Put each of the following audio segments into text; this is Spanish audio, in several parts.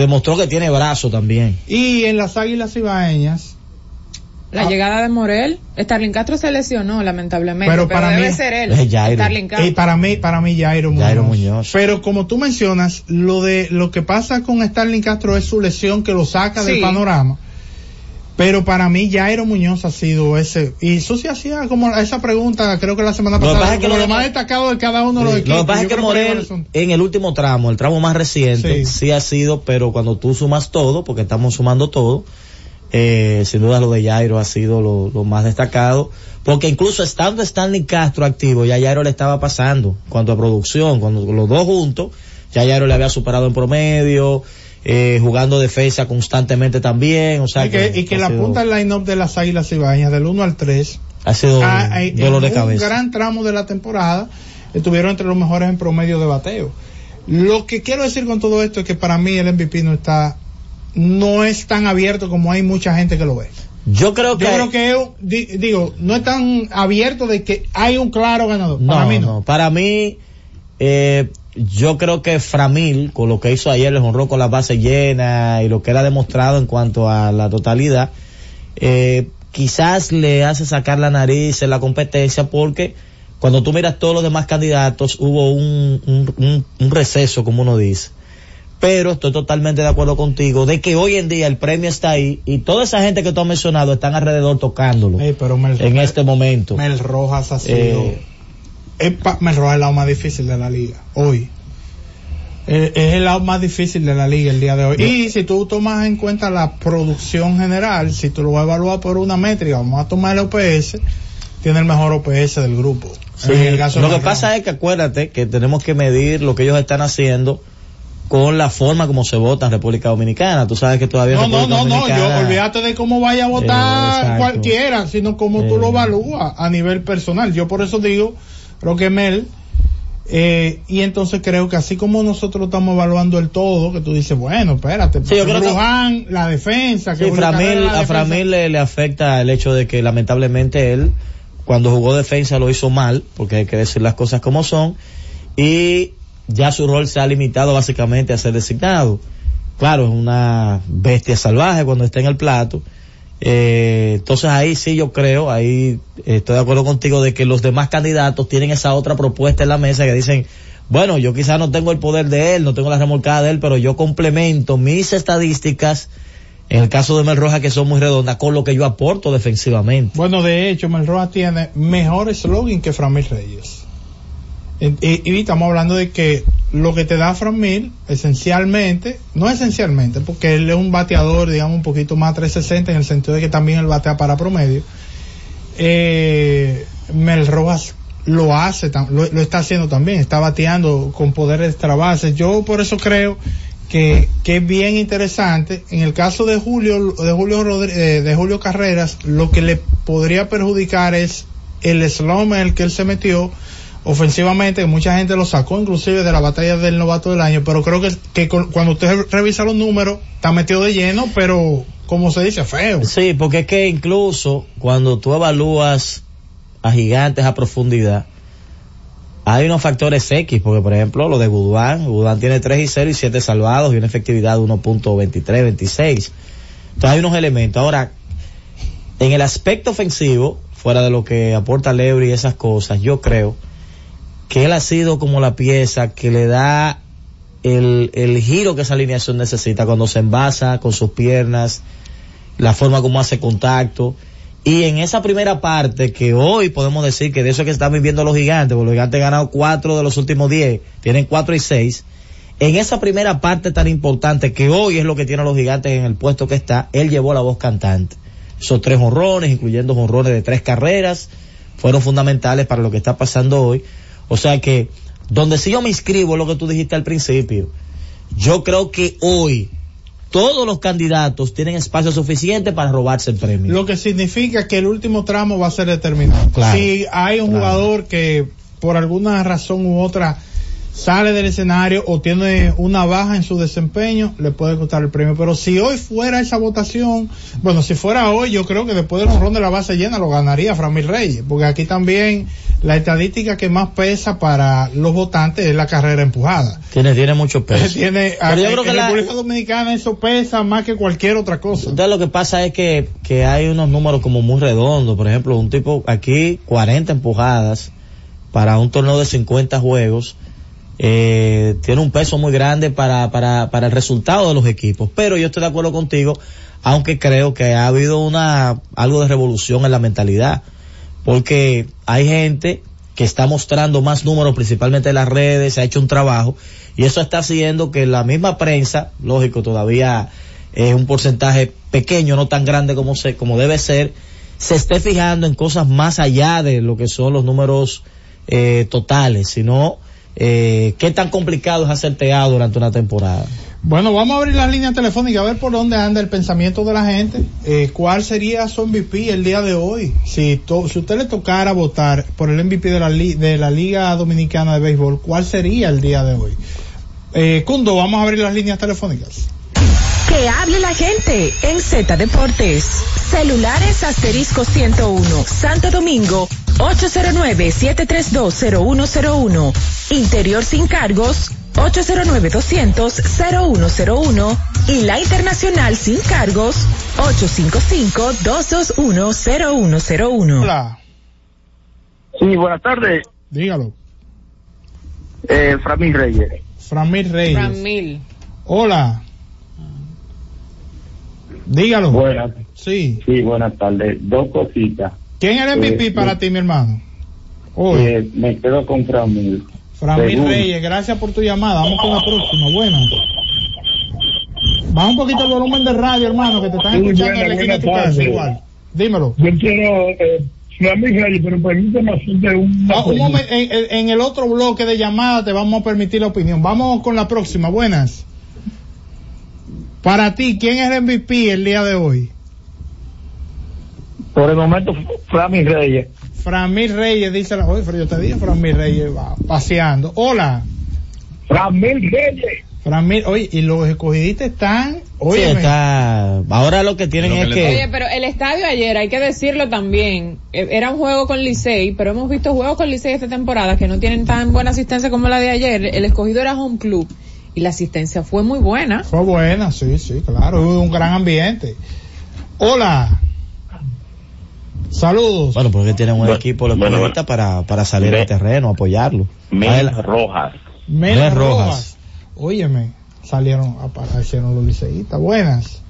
demostró que tiene brazo también. Y en las Águilas Ibaeñas, La Ah. llegada de Morel, Starling Castro se lesionó lamentablemente, Pero pero, para debe mí- ser él, Es Jairo. Starling Castro. y para mí, para mí Jairo Muñoz. Jairo Muñoz. Pero como tú mencionas, lo de lo que pasa con Starling Castro es su lesión que lo saca del panorama. Pero para mí Jairo Muñoz ha sido ese. Y Susi hacía como esa pregunta, creo que la semana Lo pasada, pasa es que lo lo de- más destacado de cada uno de los Sí, equipos. Lo que pasa es que Morel en el último tramo, el tramo más reciente, Sí. sí, ha sido, pero cuando tú sumas todo, porque estamos sumando todo, eh, sin duda lo de Jairo ha sido lo, lo más destacado, porque incluso estando Stanley Castro activo, ya Jairo le estaba pasando, cuanto a producción, cuando los dos juntos, ya Jairo le había superado en promedio, eh, jugando defensa constantemente también, o sea y que, y que la sido- punta del line-up de las Águilas Ibaeñas, del 1 al 3, ha sido un eh, dolor de cabeza. un gran tramo de la temporada, estuvieron entre los mejores en promedio de bateo. Lo que quiero decir con todo esto es que para mí el MVP no está, no es tan abierto como hay mucha gente que lo ve. Yo creo que, Yo creo que, di- digo, no es tan abierto de que hay un claro ganador. No, para mí no. no. Para mí, eh, yo creo que Framil, con lo que hizo ayer, le honró con la base llena y lo que él ha demostrado en cuanto a la totalidad, eh, quizás le hace sacar la nariz en la competencia porque cuando tú miras todos los demás candidatos hubo un, un, un- un receso, como uno dice. Pero estoy totalmente de acuerdo contigo de que hoy en día el premio está ahí y toda esa gente que tú has mencionado están alrededor tocándolo Ey, pero Mel, en este momento. Mel Rojas ha sido, Eh, es pa- Mel Rojas es el lado más difícil de la liga, hoy. Eh, es el lado más difícil de la liga el día de hoy. Y si tú tomas en cuenta la producción general, si tú lo vas a evaluar por una métrica, vamos a tomar el OPS, tiene el mejor OPS del grupo. Sí, En el caso lo que pasa es que acuérdate que tenemos que medir lo que ellos están haciendo con la forma como se vota en República Dominicana. Tú sabes que todavía No, no, no, no, yo olvídate de cómo vaya a Eh, votar exacto. cualquiera, sino cómo tú Eh. lo evalúas a nivel personal. Yo por eso digo, creo que Mel, eh, y entonces creo que así como nosotros estamos evaluando el todo, que tú dices, bueno, espérate, Sí, yo creo que- la defensa, que Sí, Framil, la a defensa. Framil le, le afecta el hecho de que lamentablemente él, cuando jugó defensa lo hizo mal, porque hay que decir las cosas como son, y ya su rol se ha limitado básicamente a ser designado. Claro, es una bestia salvaje cuando está en el plato. Eh, entonces ahí sí yo creo, ahí estoy de acuerdo contigo de que los demás candidatos tienen esa otra propuesta en la mesa que dicen, bueno, yo quizás no tengo el poder de él, no tengo la remolcada de él, pero yo complemento mis estadísticas, en el caso de Mel Rojas que son muy redondas, con lo que yo aporto defensivamente. Bueno, de hecho, Mel Rojas tiene mejor slogan que Framil Reyes. Y, y- estamos hablando de que lo que te da Framil, esencialmente, no esencialmente, porque él es un bateador, digamos, un poquito más 360 en el sentido de que también él batea para promedio. Eh, Mel Rojas lo hace, lo, está haciendo también, está bateando con poder extra base. Yo por eso creo que, que es bien interesante. En el caso de Julio, de Julio, Rodri- eh, de Julio Carreras, lo que le podría perjudicar es el slump en el que él se metió ofensivamente, mucha gente lo sacó inclusive de la batalla del novato del año, pero creo que, cuando usted revisa los números, está metido de lleno, pero como se dice, feo. Sí, porque es que incluso cuando tú evalúas a gigantes a profundidad, hay unos factores X, porque por ejemplo lo de Gudán, Gudán tiene 3 y 0 y 7 salvados y una efectividad de 1.23, 26. Entonces hay unos elementos. Ahora, en el aspecto ofensivo, fuera de lo que aporta Leury y esas cosas, yo creo que él ha sido como la pieza que le da el, el giro que esa alineación necesita cuando se envasa con sus piernas, la forma como hace contacto. Y en esa primera parte, que hoy podemos decir que de eso es que están viviendo los gigantes, porque los gigantes han ganado cuatro de los últimos diez, tienen cuatro y seis. En esa primera parte tan importante, que hoy es lo que tienen los gigantes en el puesto que está, él llevó la voz cantante. Esos tres honrones, incluyendo honrones de tres carreras, fueron fundamentales para lo que está pasando hoy. O sea que, donde sí yo me inscribo, es lo que tú dijiste al principio, yo creo que hoy todos los candidatos tienen espacio suficiente para robarse el premio. Lo que significa que el último tramo va a ser determinante. Claro. Si hay un Claro. jugador que por alguna razón u otra sale del escenario o tiene una baja en su desempeño, le puede costar el premio. Pero si hoy fuera esa votación, bueno, si fuera hoy, yo creo que después del honrón de la base llena lo ganaría Framil Reyes, porque aquí también la estadística que más pesa para los votantes es la carrera empujada. Tiene, tiene mucho peso. Tiene, Pero yo en creo que en la- República Dominicana eso pesa más que cualquier otra cosa. Entonces lo que pasa es que, que hay unos números como muy redondos. Por ejemplo, un tipo aquí 40 empujadas para un torneo de 50 juegos. Eh, tiene un peso muy grande para, para, para el resultado de los equipos. Pero yo estoy de acuerdo contigo, aunque creo que ha habido una, algo de revolución en la mentalidad. Porque hay gente que está mostrando más números, principalmente en las redes, se ha hecho un trabajo, y eso está haciendo que la misma prensa, lógico, todavía es un porcentaje pequeño, no tan grande como se, como debe ser, se esté fijando en cosas más allá de lo que son los números eh, totales, sino eh, qué tan complicado es hacer teatro durante una temporada. Bueno, vamos a abrir las líneas telefónicas a ver por dónde anda el pensamiento de la gente. Eh, ¿Cuál sería su MVP el día de hoy? Si, to- si usted le tocara votar por el MVP de la, Liga Dominicana de Béisbol, ¿cuál sería el día de hoy? Eh, vamos a abrir las líneas telefónicas. Que hable la gente en Z Deportes. Celulares asterisco 101, Santo Domingo, 809-7320101. Interior sin cargos, 809-200-0101. Y la internacional sin cargos, 855-221-0101. Hola, Sí, buenas tardes, dígalo. eh, Framil Reyes. Framil Reyes. Ramil. Hola. Dígalo. Buenas, Sí. sí, buenas tardes. Dos cositas. ¿Quién es el MVP Eh, para eh, ti, mi hermano? Hoy. Eh, me quedo con Framil. Framil. Reyes, gracias por tu llamada. Vamos con la próxima. Buena. Baja un poquito el volumen de radio, hermano, que te están Sí, escuchando buena, en la esquina de tu casa igual. Dímelo. Yo quiero, eh, Framil Reyes, pero permíteme hacerte un... Ah, un momen- en, en- en el otro bloque de llamada te vamos a permitir la opinión. Vamos con la próxima. Buenas. Para ti, ¿quién es el MVP el día de hoy? Por el momento, Framil Reyes. Framil Reyes, dice la... Oye, pero yo te dije, Framil Reyes va paseando. Hola. Framil Reyes. Framil, oye, y los escogidistas están... Sí, Oye, está, ahora lo que tienen Lo que es que... Oye, pero el estadio ayer, hay que decirlo también, eh, era un juego con Licey, pero hemos visto juegos con Licey esta temporada que no tienen tan buena asistencia como la de ayer. El escogido era home club y la asistencia fue muy buena. Fue buena, sí, sí, claro, hubo un gran ambiente. Hola. Saludos. Bueno, porque tienen un Bueno, equipo los bueno, periodistas para, para salir al terreno, apoyarlo. Mil Adela- Rojas. Mel Mel Rojas. Rojas. Óyeme, salieron, aparecieron los liceístas. Buenas.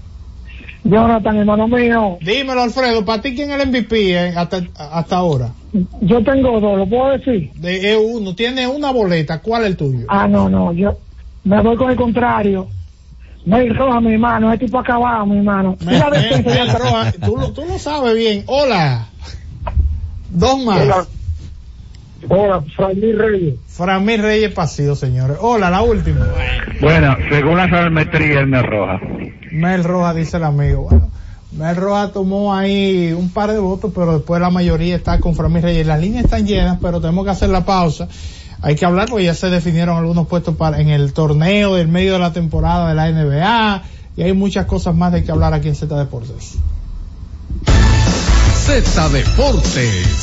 Jonathan, hermano mío, Dímelo, Alfredo, ¿para ti quién es el MVP eh, hasta, hasta ahora? yo tengo dos, ¿lo puedo decir? De E1, tiene una boleta, ¿cuál es el tuyo? Ah, no, no, yo me voy con el contrario. Mel Rojas, mi hermano, ese tipo acabado, mi hermano. Mel- Mel- Mel Rojas, tú, lo- tú lo sabes bien. Hola. Dos más. Hola. Hola, Framil Reyes. Framil Reyes Pasillo, señores. Hola, la última. Bueno, según la sabermetría, él me roja. Mel Rojas dice el amigo. Bueno, Mel Rojas tomó ahí un par de votos, pero después la mayoría está con Framil Reyes. Las líneas están llenas, pero tenemos que hacer la pausa. Hay que hablar porque ya se definieron algunos puestos para en el torneo del medio de la temporada de la NBA y hay muchas cosas más de que hablar aquí en Z Deportes. Z Deportes.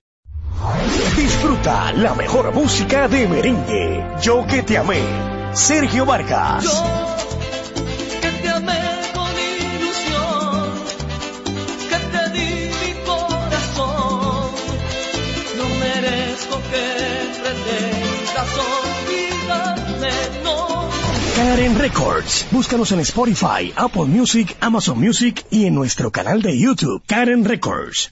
Disfruta la mejor música de merengue. Yo que te amé. Sergio Vargas. que te amé con ilusión, que te di mi corazón. No merezco que pretendas olvidarme, no. Karen Records. Búscanos en Spotify, Apple Music, Amazon Music y en nuestro canal de YouTube, Karen Records.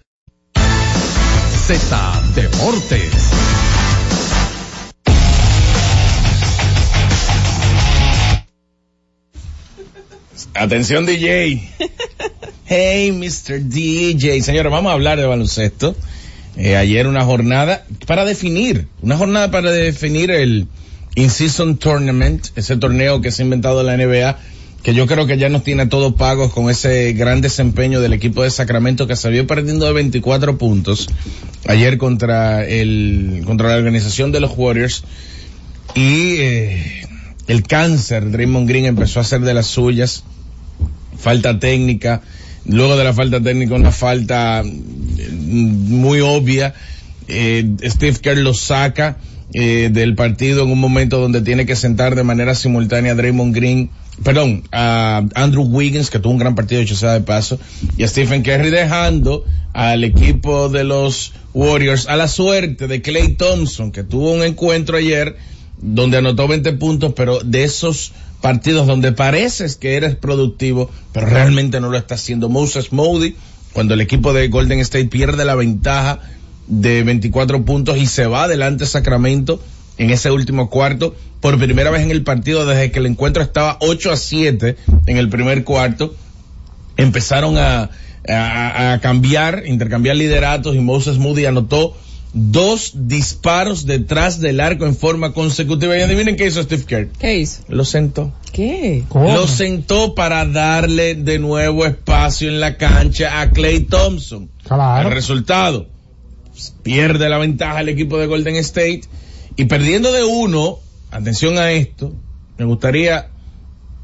Z Deportes. Atención DJ. Hey, Mr. DJ. Señores, vamos a hablar de baloncesto. Eh, ayer una jornada para definir, una jornada para definir el In-Season Tournament, ese torneo que se ha inventado la NBA, que yo creo que ya nos tiene todos pagos con ese gran desempeño del equipo de Sacramento que salió perdiendo de 24 puntos ayer contra el contra la organización de los Warriors. Y eh, el cáncer Draymond Green empezó a hacer de las suyas. Falta técnica. Luego de la falta técnica una falta mm, muy obvia. Eh, Steve Kerr lo saca eh, del partido en un momento donde tiene que sentar de manera simultánea a Draymond Green, perdón, a Andrew Wiggins, que tuvo un gran partido, hecho sea de paso, y a Stephen Curry dejando al equipo de los Warriors a la suerte de Clay Thompson, que tuvo un encuentro ayer donde anotó 20 puntos, pero de esos partidos donde pareces que eres productivo, pero realmente no lo está haciendo. Moses Moody, cuando el equipo de Golden State pierde la ventaja de 24 puntos y se va adelante Sacramento en ese último cuarto por primera vez en el partido desde que el encuentro estaba 8 a 7 en el primer cuarto. Empezaron a, a, a cambiar, intercambiar lideratos y Moses Moody anotó dos disparos detrás del arco en forma consecutiva. Y adivinen qué hizo Steve Kerr. ¿Qué hizo? Lo sentó. ¿Qué? Lo sentó para darle de nuevo espacio en la cancha a Clay Thompson. Claro. El resultado, pierde la ventaja el equipo de Golden State y perdiendo de uno, atención a esto, me gustaría,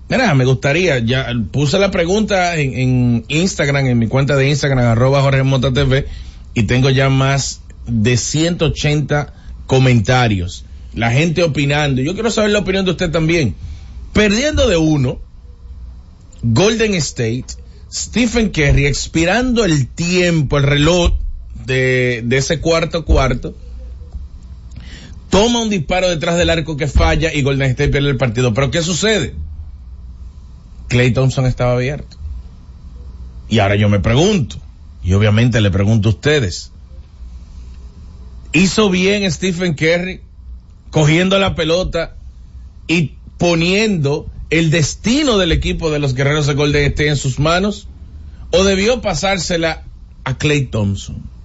mira, me gustaría, ya puse la pregunta en, Instagram, en mi cuenta de Instagram, arroba Jorge Mota TV, y tengo ya más de 180 comentarios. La gente opinando. Yo quiero saber la opinión de usted también. Perdiendo de uno, Golden State, Stephen Curry expirando el tiempo, el reloj de, ese cuarto cuarto, toma un disparo detrás del arco que falla y Golden State pierde el partido. Pero ¿qué sucede? Clay Thompson estaba abierto. Y ahora yo me pregunto, y obviamente le pregunto a ustedes, ¿hizo bien Stephen Curry cogiendo la pelota y poniendo el destino del equipo de los guerreros de Golden State en sus manos? ¿O debió pasársela a Clay Thompson?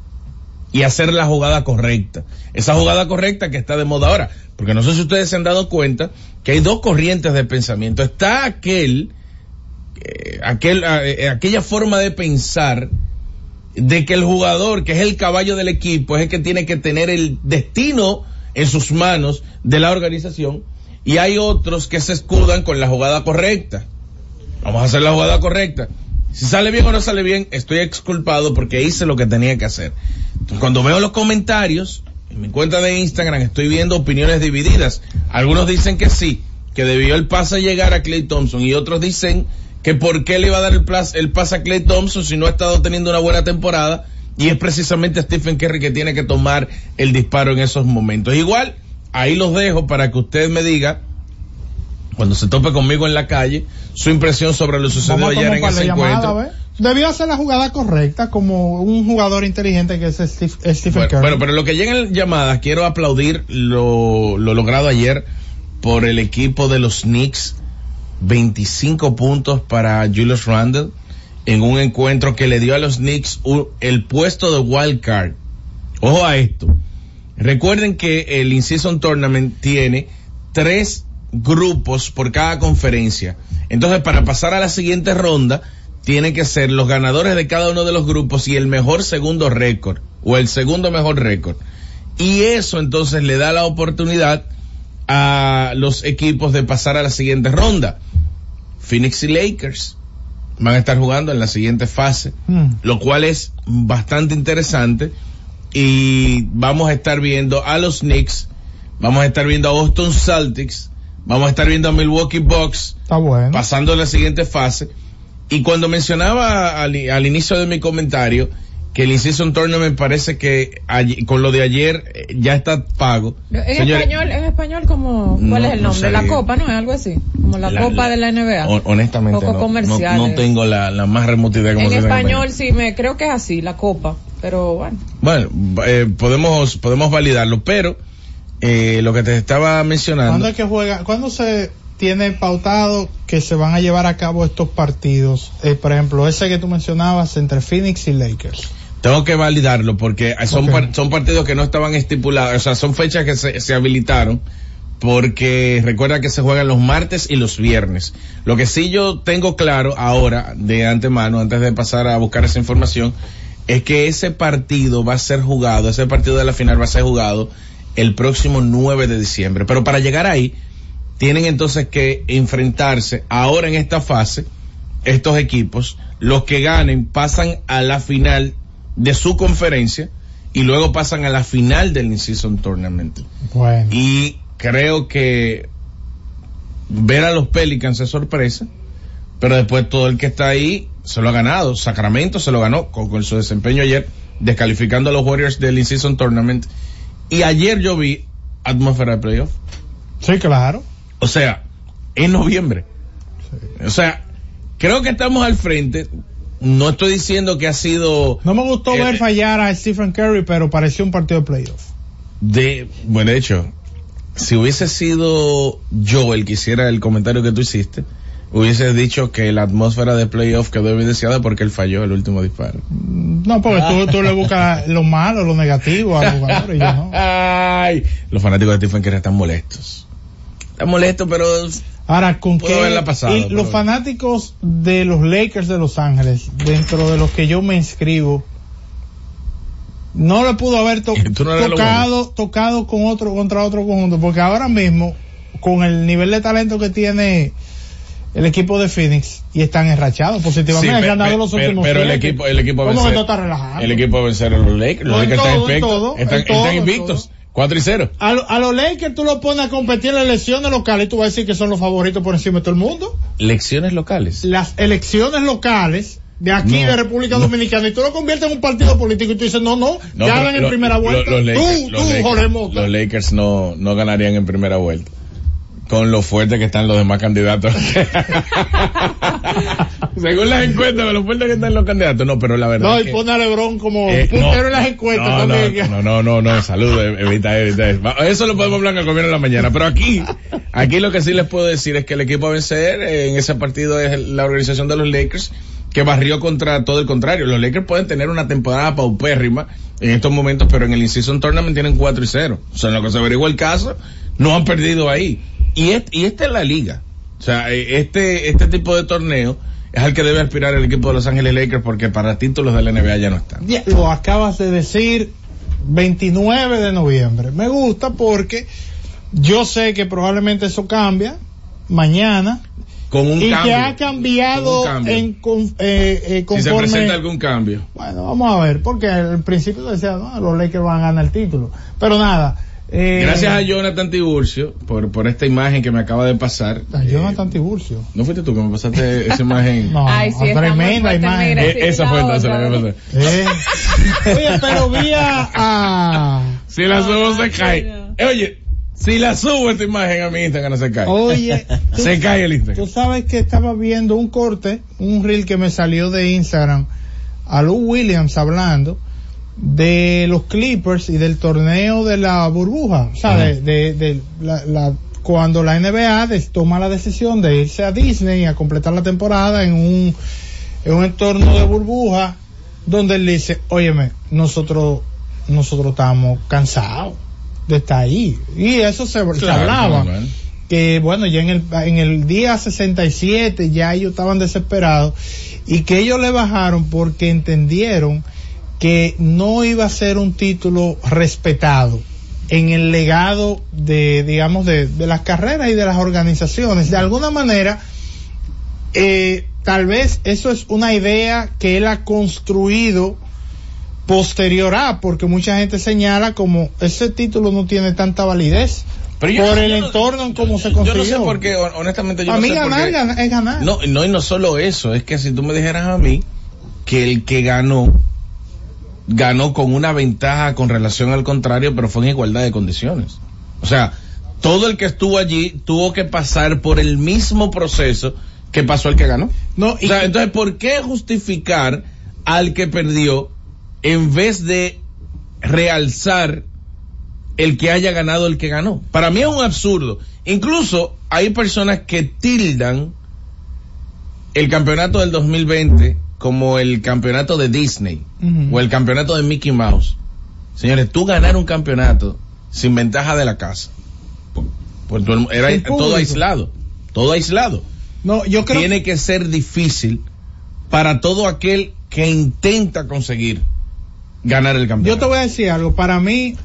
Y hacer la jugada correcta. Esa jugada correcta que está de moda ahora. Porque no sé si ustedes se han dado cuenta que hay dos corrientes de pensamiento. Está aquel, eh, aquel, eh, aquella forma de pensar de que el jugador, que es el caballo del equipo, es el que tiene que tener el destino en sus manos de la organización y hay otros que se escudan con la jugada correcta. Vamos a hacer la jugada correcta. Si sale bien o no sale bien, estoy exculpado porque hice lo que tenía que hacer. Cuando veo los comentarios, en mi cuenta de Instagram estoy viendo opiniones divididas. Algunos dicen que sí, que debió el pase llegar a Clay Thompson y otros dicen que por qué le iba a dar el, pase a Clay Thompson si no ha estado teniendo una buena temporada y es precisamente Stephen Curry que tiene que tomar el disparo en esos momentos. Igual, ahí los dejo para que usted me diga, cuando se tope conmigo en la calle, su impresión sobre lo sucedido ayer en ese encuentro. Debió hacer la jugada correcta como un jugador inteligente que es Steve- Stephen Bueno, Curry. bueno, pero lo que llega en llamadas, quiero aplaudir lo, lo logrado ayer por el equipo de los Knicks. 25 puntos para Julius Randle en un encuentro que le dio a los Knicks el puesto de wild card. Ojo a esto. Recuerden que el In-Season Tournament tiene tres grupos por cada conferencia. Entonces, para pasar a la siguiente ronda, tienen que ser los ganadores de cada uno de los grupos y el mejor segundo récord, o el segundo mejor récord. Y eso entonces le da la oportunidad a los equipos de pasar a la siguiente ronda. Phoenix y Lakers van a estar jugando en la siguiente fase, Mm. lo cual es bastante interesante. Y vamos a estar viendo a los Knicks, vamos a estar viendo a Boston Celtics, vamos a estar viendo a Milwaukee Bucks Está bueno. pasando a la siguiente fase. Y cuando mencionaba al, al inicio de mi comentario que el In-Season Tournament parece que allí- con lo de ayer eh, ya está pago. En Señores, español, en español como, ¿cuál No, es el no nombre? La copa, ¿no? Es algo así. Como la, La- copa la- de la NBA. hon- honestamente Poco no, no, no tengo la, la más remota idea cómo en se llama español sí me, creo que es así, la copa. Pero bueno. Bueno, eh, podemos, podemos validarlo, pero eh, lo que te estaba ¿Cuándo mencionando, es que juega? ¿Cuándo se tiene pautado que se van a llevar a cabo estos partidos? Eh, por ejemplo, ese que tú mencionabas entre Phoenix y Lakers. tengo que validarlo porque son, Ok. par- son partidos que no estaban estipulados, o sea, son fechas que se, se habilitaron porque recuerda que se juegan los martes y los viernes. Lo que sí yo tengo claro ahora, de antemano, antes de pasar a buscar esa información, es que ese partido va a ser jugado, ese partido de la final va a ser jugado el próximo 9 de diciembre. Pero para llegar ahí, tienen entonces que enfrentarse ahora en esta fase, estos equipos, los que ganen pasan a la final de su conferencia y luego pasan a la final del In-Season Tournament. Bueno. Y creo que ver a los Pelicans es sorpresa, pero después todo el que está ahí se lo ha ganado. Sacramento se lo ganó con, con su desempeño ayer, descalificando a los Warriors del In-Season Tournament. Y ayer yo vi atmósfera de playoff. Sí, claro. O sea, en noviembre. O sea, creo que estamos al frente. No estoy diciendo que ha sido No me gustó Eh, ver fallar a Stephen Curry, pero pareció un partido de playoff. de, bueno, de hecho, si hubiese sido yo el que hiciera el comentario que tú hiciste, hubiese dicho que la atmósfera de playoff quedó evidenciada porque él falló el último disparo. No, porque tú, tú le buscas lo malo, lo negativo a los jugadores. y yo no. Ay, los fanáticos de Stephen Curry están molestos. Están molestos, pero Ahora, ¿con qué? pasado, y los fanáticos de los Lakers de Los Ángeles, dentro de los que yo me inscribo, no le pudo haber to- no tocado, tocado con otro, contra otro conjunto, porque ahora mismo, con el nivel de talento que tiene el equipo de Phoenix, y están enrachados positivamente, Sí, han ganado los últimos pero el equipo, el equipo ¿Cómo vencer- que tú estás relajando? el equipo va a vencer a los Lakers. Los Lakers están todo, Están, todo, están en invictos. 4 y 0. A, a los Lakers tú los pones a competir en las elecciones locales y tú vas a decir que son los favoritos por encima de todo el mundo. Lecciones locales. las elecciones locales de aquí No, de República no. Dominicana y tú lo conviertes en un partido político y tú dices no no, No, ganan en lo- primera lo- vuelta los Lakers, tú los tú Lakers- Jorge Mota los Lakers no, no ganarían en primera vuelta. Con lo fuerte que están los demás candidatos. Según las encuestas, con lo fuerte que están los candidatos. No, pero la verdad. no es y pone a Lebron como Eh, puntero no, en las encuestas no, también. no, no, no, no, salud, eh, evita, evita eso. Eso lo podemos hablar en el gobierno en la mañana, pero aquí, aquí lo que sí les puedo decir es que el equipo a vencer eh, en ese partido es la organización de los Lakers, que barrió contra todo el contrario. Los Lakers pueden tener una temporada paupérrima en estos momentos, pero en el In-Season Tournament tienen 4 y 0. O sea, en lo que se averigua el caso, no han perdido ahí. Y, et- y esta es la liga. O sea, eh, este, este tipo de torneo es al que debe aspirar el equipo de Los Ángeles Lakers porque para títulos de la NBA ya no están. Ya, Lo acabas de decir 29 de noviembre. Me gusta porque yo sé que probablemente eso cambia mañana Con un y cambio. que ha cambiado Con en con- eh, eh, si se presenta algún cambio. Bueno, vamos a ver, porque al principio decía, no, los Lakers van a ganar el título. Pero nada. Eh, Gracias a Jonathan Tiburcio por, por esta imagen que me acaba de pasar. a Jonathan Tiburcio. ¿No fuiste tú que me pasaste esa imagen? No, Ay, sí, tremenda imagen. mira, Eh, esa la fue entonces la que me pasó. Eh. Oye, pero vi a, Si la subo se cae. Eh, Oye, si la subo esta imagen a mi Instagram no se cae. Oye, Se cae el Instagram. Tú sabes que estaba viendo un corte, un reel que me salió de Instagram, a Lou Williams hablando de los Clippers y del torneo de la burbuja, o sea, de, de- de la, la- cuando la NBA des- toma la decisión de irse a Disney a completar la temporada en un, en un entorno de burbuja, donde él dice, óyeme, nosotros, nosotros estamos cansados de estar ahí. Y eso se, hablaba claro. que bueno, ya en el, en el día 67 ya ellos estaban desesperados y que ellos le bajaron porque entendieron que no iba a ser un título respetado en el legado de, digamos, de, de las carreras y de las organizaciones. De alguna manera, eh, tal vez eso es una idea que él ha construido posterior a, porque mucha gente señala como ese título no tiene tanta validez Pero yo por el yo no- entorno en cómo se Yo consiguió. no sé por qué, honestamente yo Para no mí sé por ganar, qué. ganar es ganar. No, no, y no solo eso, es que si tú me dijeras a mí que el que ganó, ganó con una ventaja con relación al contrario, pero fue en igualdad de condiciones. O sea, todo el que estuvo allí tuvo que pasar por el mismo proceso que pasó el que ganó. No, O sea, entonces, ¿por qué justificar al que perdió en vez de realzar el que haya ganado el que ganó? Para mí es un absurdo. Incluso hay personas que tildan el campeonato del 2020 como el campeonato de Disney o el campeonato de Mickey Mouse. Señores, tú ganar un campeonato sin ventaja de la casa. Pues, era todo aislado. Todo aislado No, yo creo tiene que ser difícil para todo aquel que intenta conseguir ganar el yo campeonato. te voy a decir algo. Para mí,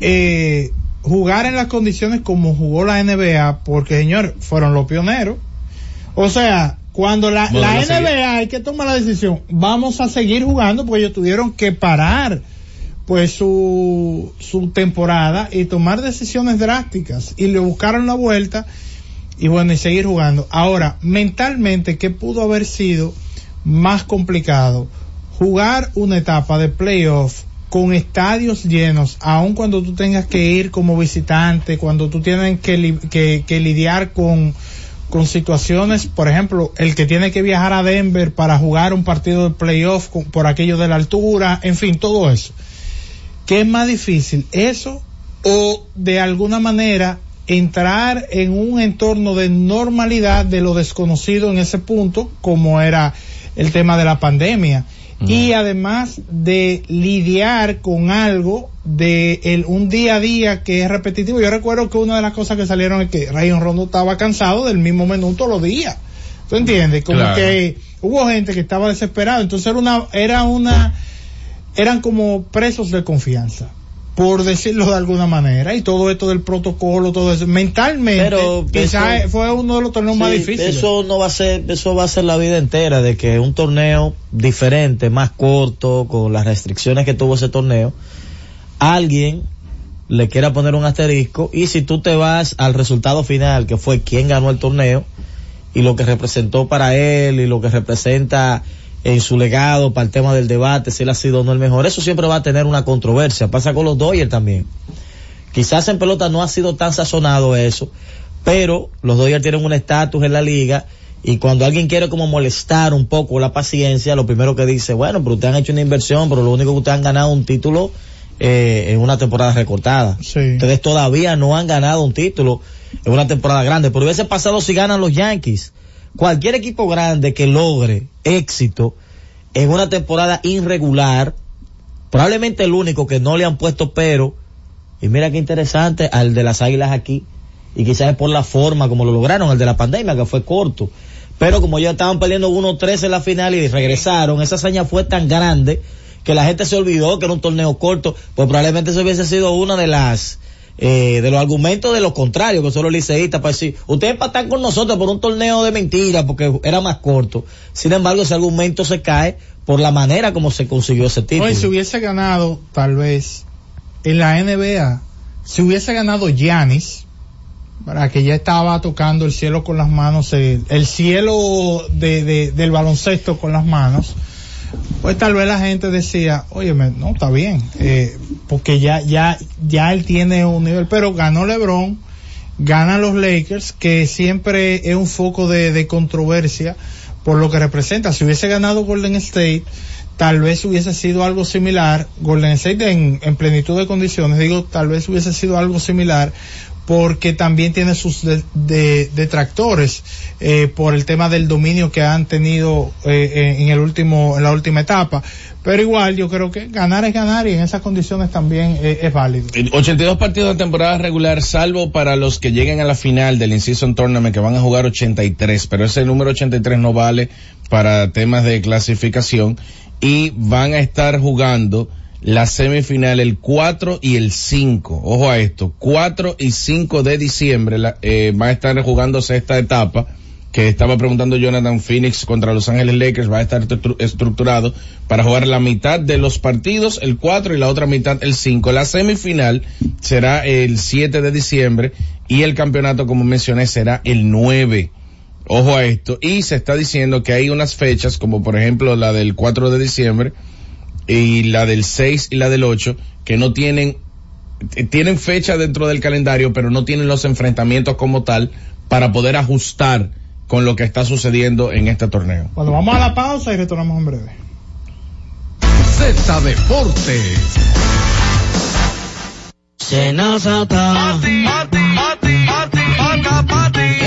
eh, jugar en las condiciones como jugó la NBA, porque señor, fueron los pioneros. O sea, cuando la. NBA hay que tomar la decisión, vamos a seguir jugando, porque ellos tuvieron que parar pues su, su temporada y tomar decisiones drásticas y le buscaron la vuelta y bueno, y seguir jugando. Ahora, mentalmente, ¿qué pudo haber sido más complicado? Jugar una etapa de playoff con estadios llenos, aun cuando tú tengas que ir como visitante, cuando tú tienes que, li- que, que lidiar con, con situaciones, por ejemplo, el que tiene que viajar a Denver para jugar un partido de playoff con- por aquello de la altura, en fin, todo eso. ¿Qué es más difícil? ¿Eso o de alguna manera entrar en un entorno de normalidad de lo desconocido en ese punto, como era el tema de la pandemia? Y además de lidiar con algo de el, un día a día que es repetitivo. Yo recuerdo que una de las cosas que salieron es que Rayon Rondo estaba cansado del mismo menú todos los días. ¿Tú entiendes? Como Claro. que hubo gente que estaba desesperada. Entonces era una, era una, eran como presos de confianza, por decirlo de alguna manera, y todo esto del protocolo, todo eso, mentalmente, Pero quizás fue uno de los torneos más difíciles. Eso no va a ser, eso va a ser la vida entera de que un torneo diferente, más corto, con las restricciones que tuvo ese torneo, alguien le quiera poner un asterisco y si tú te vas al resultado final, que fue quien ganó el torneo y lo que representó para él y lo que representa en su legado para el tema del debate, si él ha sido o no el mejor, eso siempre va a tener una controversia. Pasa con los Dodgers también. Quizás en pelota no ha sido tan sazonado eso, pero los Dodgers tienen un estatus en la liga y cuando alguien quiere como molestar un poco la paciencia, lo primero que dice, bueno, pero ustedes han hecho una inversión, pero lo único que ustedes han ganado un título eh, en una temporada recortada. Sí. Ustedes todavía no han ganado un título en una temporada grande, pero hubiese pasado si ganan los Yankees. Cualquier equipo grande que logre éxito en una temporada irregular, probablemente el único que no le han puesto pero, y mira qué interesante, al de las águilas aquí, y quizás es por la forma como lo lograron, el de la pandemia, que fue corto, Pero como ellos estaban perdiendo 1-3 en la final y regresaron, esa hazaña fue tan grande que la gente se olvidó que era un torneo corto, pues probablemente eso hubiese sido una de las eh, de los argumentos de los contrarios, que son los liceístas, para decir, ustedes empatan con nosotros por un torneo de mentiras porque era más corto. Sin embargo, ese argumento se cae por la manera como se consiguió ese título. Hoy si hubiese ganado, tal vez, en la NBA, si hubiese ganado Giannis, para que ya estaba tocando el cielo con las manos, el, el cielo de, de- del baloncesto con las manos, pues tal vez la gente decía, oye, no, está bien, eh, porque ya, ya, ya él tiene un nivel, pero ganó LeBron, ganan los Lakers, que siempre es un foco de, de controversia por lo que representa. Si hubiese ganado Golden State, tal vez hubiese sido algo similar, Golden State en, en plenitud de condiciones, digo, tal vez hubiese sido algo similar, porque también tiene sus de- de- detractores eh, por el tema del dominio que han tenido eh, eh, en el último en la última etapa. Pero igual yo creo que ganar es ganar y en esas condiciones también eh, es válido. 82 partidos de temporada regular, salvo para los que lleguen a la final del In-Season Tournament, que van a jugar 83, pero ese número 83 no vale para temas de clasificación y van a estar jugando la semifinal el 4 y el 5. Ojo a esto, 4 y 5 de diciembre la- eh, va a estar jugándose esta etapa que estaba preguntando Jonathan Phoenix contra Los Ángeles Lakers va a estar estru- estructurado para jugar la mitad de los partidos, el 4 y la otra mitad el 5. La semifinal será el 7 de diciembre y el campeonato, como mencioné, será el 9. Ojo a esto. Y se está diciendo que hay unas fechas, como por ejemplo la del 4 de diciembre y la del 6 y la del 8, que no tienen, t- tienen fecha dentro del calendario, pero no tienen los enfrentamientos como tal para poder ajustar con lo que está sucediendo en este torneo. Bueno, vamos a la pausa y retornamos en breve. Z Deportes.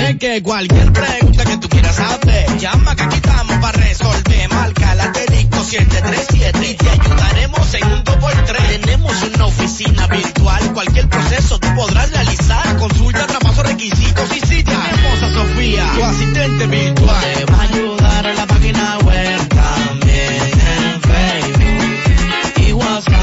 Es que cualquier pregunta que tú quieras hacer, llama que aquí estamos para resolver. Marca la asterisco 737 y te ayudaremos en un 2x3. Tenemos una oficina virtual, cualquier proceso tú podrás realizar. Consulta, traspaso, requisitos y si tenemos a Sofía, tu asistente virtual. Te va a ayudar en la página web también en Facebook y WhatsApp.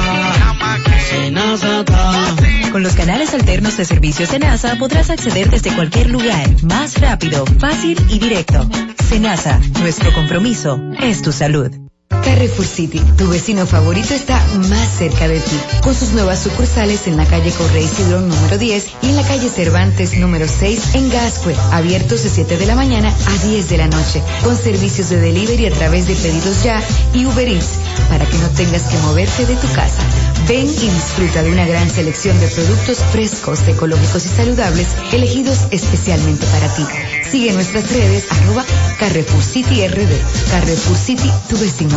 Con los canales alternos de servicios de NASA podrás acceder desde cualquier lugar, más rápido, fácil y directo. Senasa, nuestro compromiso es tu salud. Carrefour City, tu vecino favorito está más cerca de ti, con sus nuevas sucursales en la calle Correy Cidrón número 10 y en la calle Cervantes número 6 en Gascue, abiertos de 7 de la mañana a 10 de la noche, con servicios de delivery a través de pedidos ya y Uber Eats, para que no tengas que moverte de tu casa. Ven y disfruta de una gran selección de productos frescos, ecológicos y saludables, elegidos especialmente para ti. Sigue nuestras redes, arroba Carrefour City RD. Carrefour City, tu vecino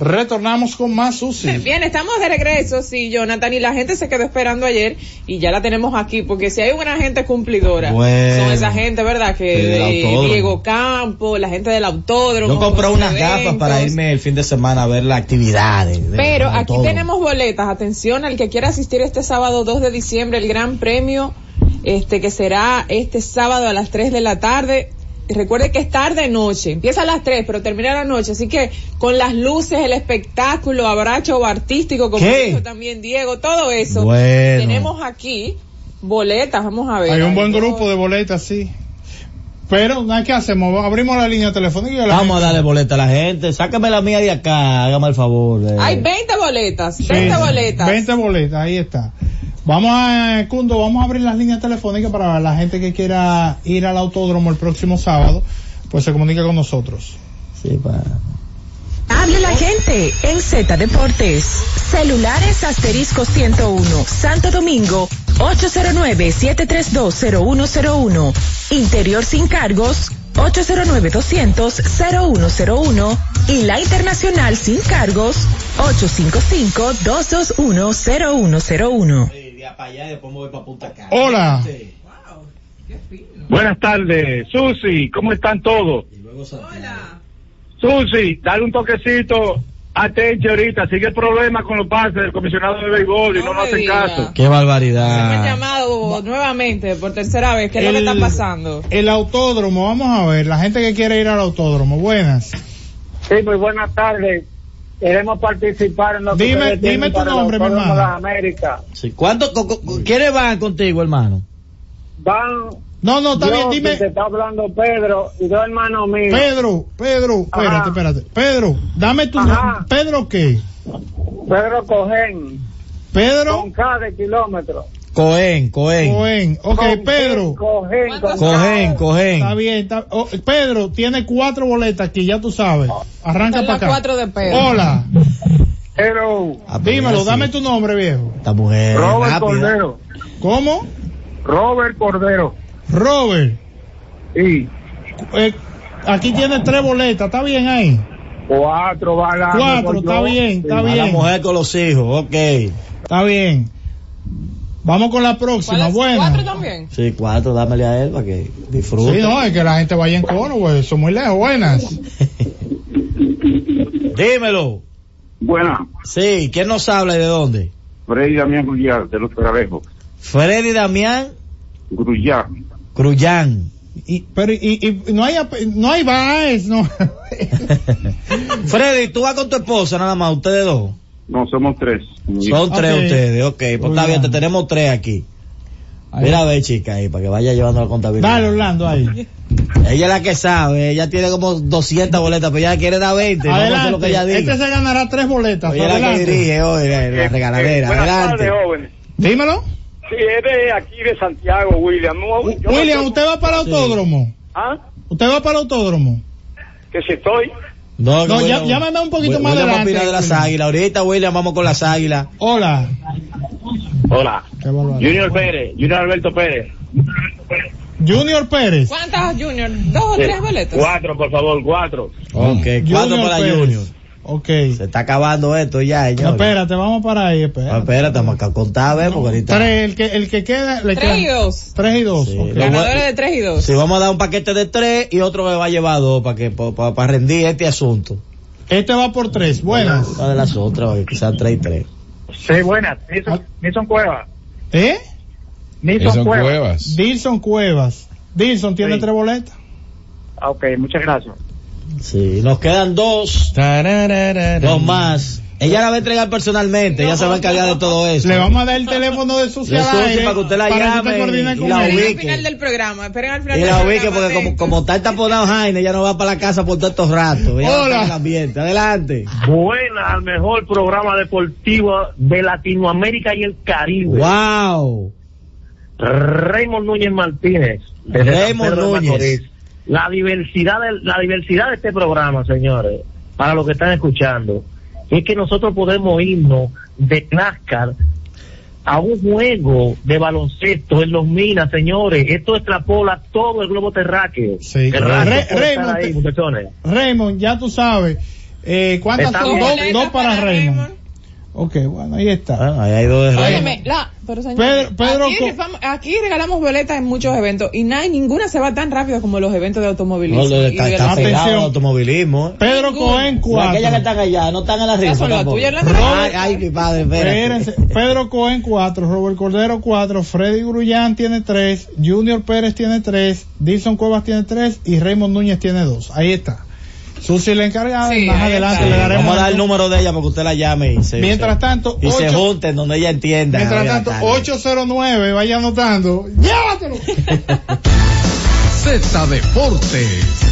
Retornamos con más Susi. Bien, estamos de regreso, sí, Jonathan, y la gente se quedó esperando ayer y ya la tenemos aquí, porque si hay una gente cumplidora, Bueno. son esa gente, ¿verdad? Que autódromo. Diego Campo, la gente del autódromo. Yo compré unas gafas para irme el fin de semana a ver las actividades. de- Pero aquí autódromo. tenemos boletas, atención al que quiera asistir este sábado 2 de diciembre, el gran premio, este que será este sábado a las 3 de la tarde. Recuerde que es tarde noche, empieza a las 3 pero termina la noche, así que con las luces, el espectáculo, habrá show artístico, como ¿Qué? dijo también Diego, todo eso. Bueno. Tenemos aquí boletas, vamos a ver. Hay un buen grupo de boletas, sí. Pero, ¿qué hacemos? Abrimos la línea telefónica y la Vamos a darle boleta a la gente. Sácame la mía de acá, hágame el favor. eh. Hay 20 boletas, Sí, 20 sí. boletas. 20 boletas, ahí está. Vamos a, Cundo, vamos a abrir las líneas telefónicas para la gente que quiera ir al autódromo el próximo sábado, pues se comunica con nosotros. Sí, pa. Habla la gente en Z Deportes. Celulares asterisco 101, Santo Domingo, 809-7320101. Interior sin cargos, 809-200-0101. Y la internacional sin cargos, 855-221-0101. Hola. Buenas tardes, Susi, ¿cómo están todos? Hola. Susi, dale un toquecito a Tenche ahorita, sigue el problema con los pases del comisionado de béisbol y no, No nos hacen diga. caso. Qué Me han barbaridad. llamado nuevamente por tercera vez, ¿qué es lo que El- está pasando? El autódromo, vamos a ver, la gente que quiere ir al autódromo, buenas. Sí, muy buenas tardes. Queremos participar en lo que Dime- tienen dime tu nombre, mi hermano. de América. Sí. ¿Cuánto, co- co- ¿Quiénes van contigo, hermano? Van. No, no, está yo, bien, dime. que Te está hablando Pedro y dos hermanos míos. Pedro, Pedro, espérate, Ajá. espérate. Pedro, dame tu nombre. ¿Pedro qué? Pedro Cogen. Pedro Con K de kilómetro. Cohen, Cohen. Cohen. Ok, Pedro. Cohen, K. Cohen. Está bien, está- oh, Pedro, tiene cuatro boletas aquí, ya tú sabes. Arranca para acá. cuatro de Pedro. Hola, Hello. Ah, pues dímelo, así. dame tu nombre, viejo. Esta mujer Robert rápida. Cordero. ¿Cómo? Robert Cordero. Robert. Sí. Eh, aquí tiene tres boletas, ¿está bien ahí? Cuatro balas. Cuatro, está bien, está A la bien. mujer con los hijos, ok. Está bien. Vamos con la próxima, bueno. ¿Cuatro también? Sí, cuatro, dámele a él para que disfrute. Sí, no, es que la gente vaya en cono, güey, eso muy lejos, buenas. Dímelo. Buena, Sí, ¿quién nos habla y de dónde? Freddy Damián Grullar, de los Carabejos. Freddy Damián Grullar. Crullán. Y, pero, y, y no hay, no hay Baez, no. Freddy, tú vas con tu esposa nada más, ustedes dos. No, somos tres. Son tres Ok. ustedes, ok. Pues está bien, te tenemos tres aquí. Mira a ver, chica, ahí, para que vaya llevando la contabilidad. Dale, Orlando, ahí. Ella es la que sabe, ella tiene como 200 boletas, pero ella quiere dar 20. Vamos a hacer lo que ella Adelante. diga. Este se ganará tres boletas. Ella es la que Adelante. dirige hoy la, la regaladera. buenas Adelante. tardes, jóvenes. Dímelo. Sí, es de aquí de Santiago, William. No, no William, sé- ¿usted va para el Sí. autódromo? ¿Ah? ¿Usted va para el autódromo? Que si estoy. No, No, ya- William- llámame un poquito más William adelante, opina de las águilas. Ahorita, William, vamos con las águilas. Hola. Hola. Junior Pérez, Junior Alberto Pérez. Junior Pérez. ¿Cuántas, Junior? ¿Dos o Sí. tres boletas? Cuatro, por favor, cuatro. Ok, cuatro para Pérez. Junior. Ok. Se está acabando esto ya, No, señor. espérate, vamos para ahí, No, espérate. espérate, vamos a contar, a ver, porque ahorita. Tres, el que, el que queda, le Tres y dos. tres y dos. Sí, ok. lo Ganadores de tres y dos. Si vamos a dar un paquete de tres y otro me va a llevar dos para que para, para rendir este asunto. Este va por tres, buenas. Una de las otras, quizás tres y tres. Sí, buenas. Nilson, Nilson Cuevas. ¿Eh? Nilson Cuevas. Dilson Cuevas. Dilson tiene Sí. tres boletas. Ah, Ok, muchas gracias. Sí, nos quedan dos, dos más. Ella la va a entregar personalmente, ella se va a encargar de todo eso. Le vamos a dar el teléfono de al Susi aire para que usted la para llame y con la ella. Esperen al ubique. final del programa, esperen al final Y del la programa. ubique porque como, como está taponado Jaime, ella no va para la casa por todos estos ratos. Hola. el ambiente. Adelante. Buena al mejor programa deportivo de Latinoamérica y el Caribe. Wow. Raymond Núñez Martínez. desde Raymond Núñez. La diversidad, de, la diversidad de este programa, señores, para los que están escuchando, es que nosotros podemos irnos de NASCAR a un juego de baloncesto en los minas, señores. Esto extrapola todo el globo terráqueo. Sí, Re- Raymond, ahí. Raymond, ya tú sabes. Eh, ¿Cuántas son? Dos, Boleta dos para para Raymond. Ok, bueno, ahí está. Ah, ahí hay dos. Óyeme, la, pero señor, Pedro- Pedro aquí, regalamos boletas en muchos eventos y nada, ninguna se va tan rápido como los eventos de automovilismo. No, lo de- está, de está la- Atención. automovilismo. Pedro. Cohen Y 4. aquellas que están allá, no están en la rifa tampoco. tuyas, las Ay, ay, mi padre. Espérense. Pedro Cohen 4, Robert Cordero 4, Freddy Grullán tiene 3, Junior Pérez tiene 3, Dilson Cuevas tiene 3 y Raymond Núñez tiene 2. Ahí está. Susi la encargada Sí, y más adelante le daremos. Vamos a dar el número de ella para que usted la llame y se, Mientras se- tanto, y se junten donde ella entienda. Mientras tanto, Tania. 809, vaya anotando. ¡Llévatelo! Z Deportes.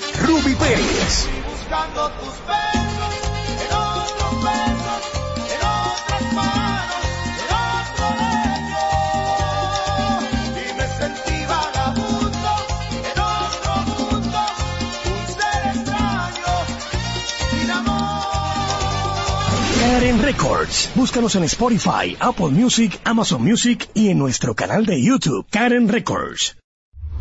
Ruby Pérez. Buscando tus besos en otros besos, en otras manos, en otro lecho. Y me sentí vagabundo en otro mundo, un ser extraño, sin amor. Karen Records. Búscanos en Spotify, Apple Music, Amazon Music y en nuestro canal de YouTube, Karen Records.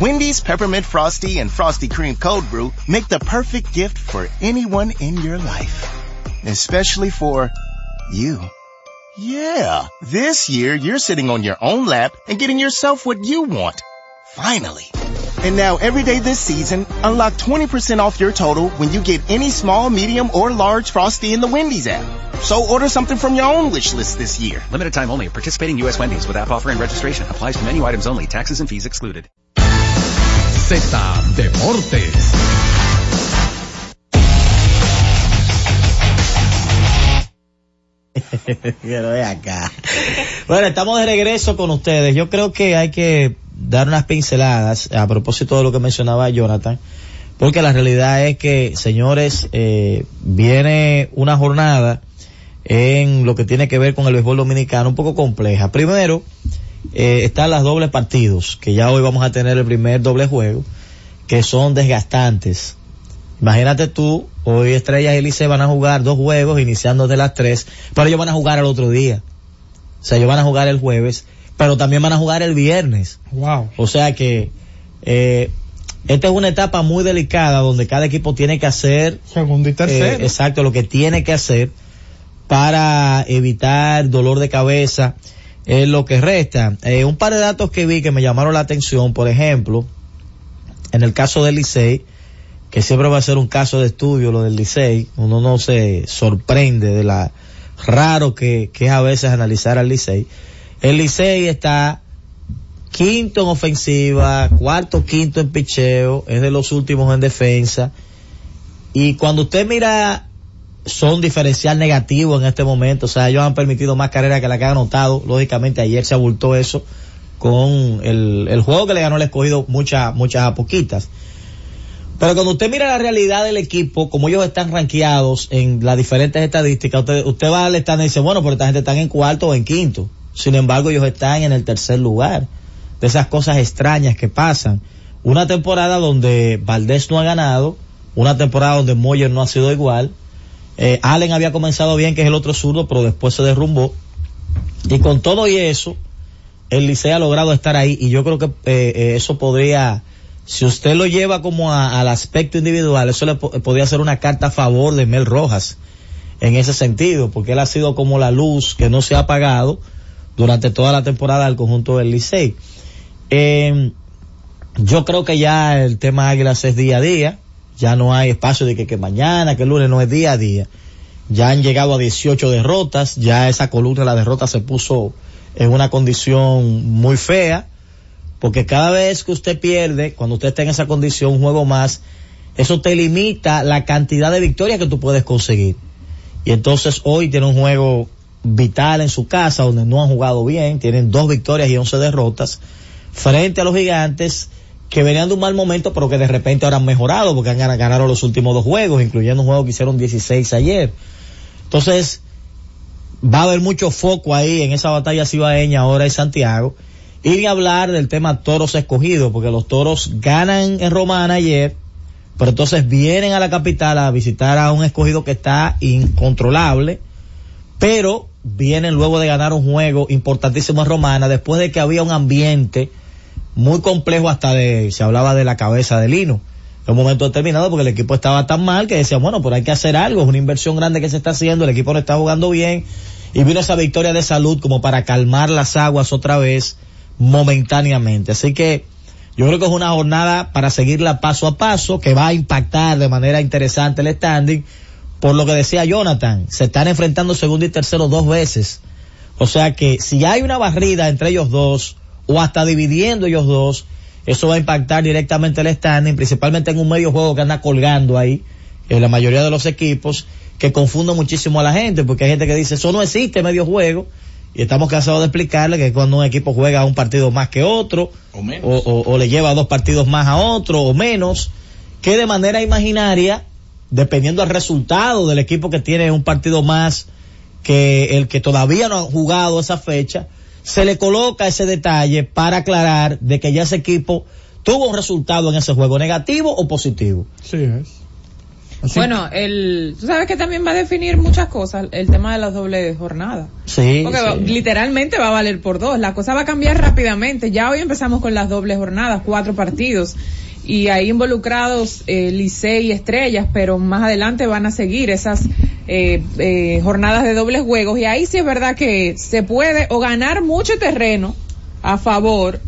Wendy's Peppermint Frosty and Frosty Cream Cold Brew make the perfect gift for anyone in your life. Especially for you. Yeah, this year you're sitting on your own lap and getting yourself what you want. Finally. And now every day this season, unlock 20% off your total when you get any small, medium, or large Frosty in the Wendy's app. So order something from your own wish list this year. Limited time only. Participating U.S. Wendy's with app offer and registration applies to menu items only. Taxes and fees excluded. Z Deportes. Acá. Bueno, estamos de regreso con ustedes. Yo creo que hay que dar unas pinceladas a propósito de lo que mencionaba Jonathan, porque la realidad es que, señores, eh, viene una jornada en lo que tiene que ver con el béisbol dominicano un poco compleja. Primero, eh, están las dobles partidos, que ya hoy vamos a tener el primer doble juego, que son desgastantes. Imagínate tú, hoy Estrellas y Licey van a jugar dos juegos iniciando de las tres, pero ellos van a jugar al otro día. O sea, ellos van a jugar el jueves, pero también van a jugar el viernes. Wow. O sea que, eh, esta es una etapa muy delicada donde cada equipo tiene que hacer Segundo y tercero. eh, exacto, lo que tiene que hacer para evitar dolor de cabeza en lo que resta. Eh, un par de datos que vi que me llamaron la atención, por ejemplo, en el caso del Licey, que siempre va a ser un caso de estudio lo del Licey, uno no se sorprende de la raro que, que es a veces analizar al Licey. El Licey está quinto en ofensiva, cuarto, quinto en picheo, es de los últimos en defensa. Y cuando usted mira, son diferencial negativo en este momento, o sea, ellos han permitido más carreras que la que han anotado. Lógicamente ayer se abultó eso con el, el juego que le ganó el escogido muchas, muchas a poquitas. Pero cuando usted mira la realidad del equipo, como ellos están rankeados en las diferentes estadísticas, usted, usted va al stand y dice, bueno, pero esta gente están en cuarto o en quinto. Sin embargo, ellos están en el tercer lugar. De esas cosas extrañas que pasan. Una temporada donde Valdés no ha ganado, una temporada donde Moyer no ha sido igual. Eh, Allen había comenzado bien, que es el otro zurdo, pero después se derrumbó. Y con todo y eso, el Licey ha logrado estar ahí y yo creo que eh, eh, eso podría, si usted lo lleva como a- al aspecto individual, eso le po- podría ser una carta a favor de Mel Rojas en ese sentido, porque él ha sido como la luz que no se ha apagado durante toda la temporada del conjunto del Licey. Yo creo que ya el tema Águilas es día a día, ya no hay espacio de que, mañana, que el lunes no es día a día. ya han llegado a 18 derrotas, ya esa columna de la derrota se puso en una condición muy fea, porque cada vez que usted pierde, cuando usted está en esa condición, un juego más, eso te limita la cantidad de victorias que tú puedes conseguir. Y entonces hoy tiene un juego vital en su casa, donde no han jugado bien, tienen dos victorias y 11 derrotas, frente a los gigantes, que venían de un mal momento, pero que de repente ahora han mejorado, porque han ganado, los últimos dos juegos, incluyendo un juego que hicieron 16 ayer. Entonces, va a haber mucho foco ahí en esa batalla cibaeña ahora en Santiago. Y ni hablar del tema toros escogidos, porque los toros ganan en Romana ayer, pero entonces vienen a la capital a visitar a un escogido que está incontrolable, pero vienen luego de ganar un juego importantísimo en Romana, después de que había un ambiente muy complejo hasta de, se hablaba de la cabeza de Lino en un momento determinado porque el equipo estaba tan mal que decía, bueno, pero hay que hacer algo, es una inversión grande que se está haciendo, el equipo no está jugando bien y vino esa victoria de salud como para calmar las aguas otra vez momentáneamente. Así que yo creo que es una jornada para seguirla paso a paso que va a impactar de manera interesante el standing por lo que decía Jonathan, se están enfrentando segundo y tercero dos veces. O sea que si hay una barrida entre ellos dos o hasta dividiendo ellos dos, eso va a impactar directamente el standing, principalmente en un medio juego que anda colgando ahí, en la mayoría de los equipos, que confunde muchísimo a la gente, porque hay gente que dice, eso no existe medio juego, y estamos cansados de explicarle que cuando un equipo juega un partido más que otro, O menos. o, o- o le lleva dos partidos más a otro, o menos, que de manera imaginaria, dependiendo del resultado del equipo que tiene un partido más que el que todavía no ha jugado esa fecha, se le coloca ese detalle para aclarar de que ya ese equipo tuvo un resultado en ese juego, negativo o positivo. Sí, es. Bueno, el, tú sabes que también va a definir muchas cosas el tema de las dobles jornadas. Sí, Porque va- literalmente va a valer por dos. La cosa va a cambiar rápidamente. Ya hoy empezamos con las dobles jornadas, cuatro partidos. Y ahí involucrados eh, Licey y Estrellas, pero más adelante van a seguir esas eh, eh, jornadas de dobles juegos. Y ahí sí es verdad que se puede o ganar mucho terreno a favor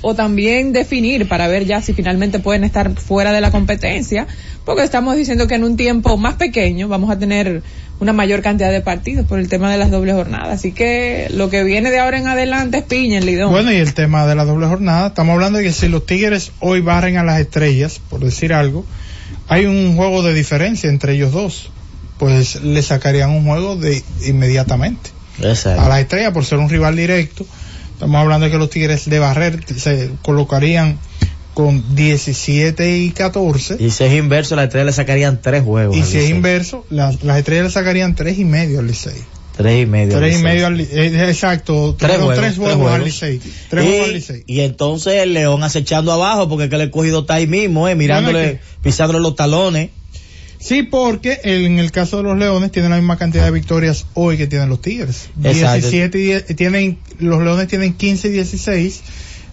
o también definir para ver ya si finalmente pueden estar fuera de la competencia, porque estamos diciendo que en un tiempo más pequeño vamos a tener una mayor cantidad de partidos por el tema de las dobles jornadas. Así que lo que viene de ahora en adelante es piña Lidón. Bueno, y el tema de la doble jornada, estamos hablando de que si los Tigres hoy barren a las estrellas, por decir algo, hay un juego de diferencia entre ellos dos. Pues le sacarían un juego de inmediatamente Exacto. a las estrellas por ser un rival directo. Estamos hablando de que los Tigres de barrer se colocarían con 17 y 14. Y si es inverso, las estrellas le sacarían tres juegos. Y si es inverso, las, las estrellas le sacarían tres y medio al Licey. Tres y medio. al Tres y Licey. medio al eh, exacto. Tres juegos, tres tres juegos al. Licey. Tres y, juegos al Licey. y entonces el León acechando abajo porque es que el escogido está ahí mismo, eh, mirándole, Bueno, pisándole los talones. Sí, porque el- en el caso de los Leones tienen la misma cantidad de victorias hoy que tienen los Tigres. Exacto. 17 y 10 tienen, los Leones tienen 15 y 16,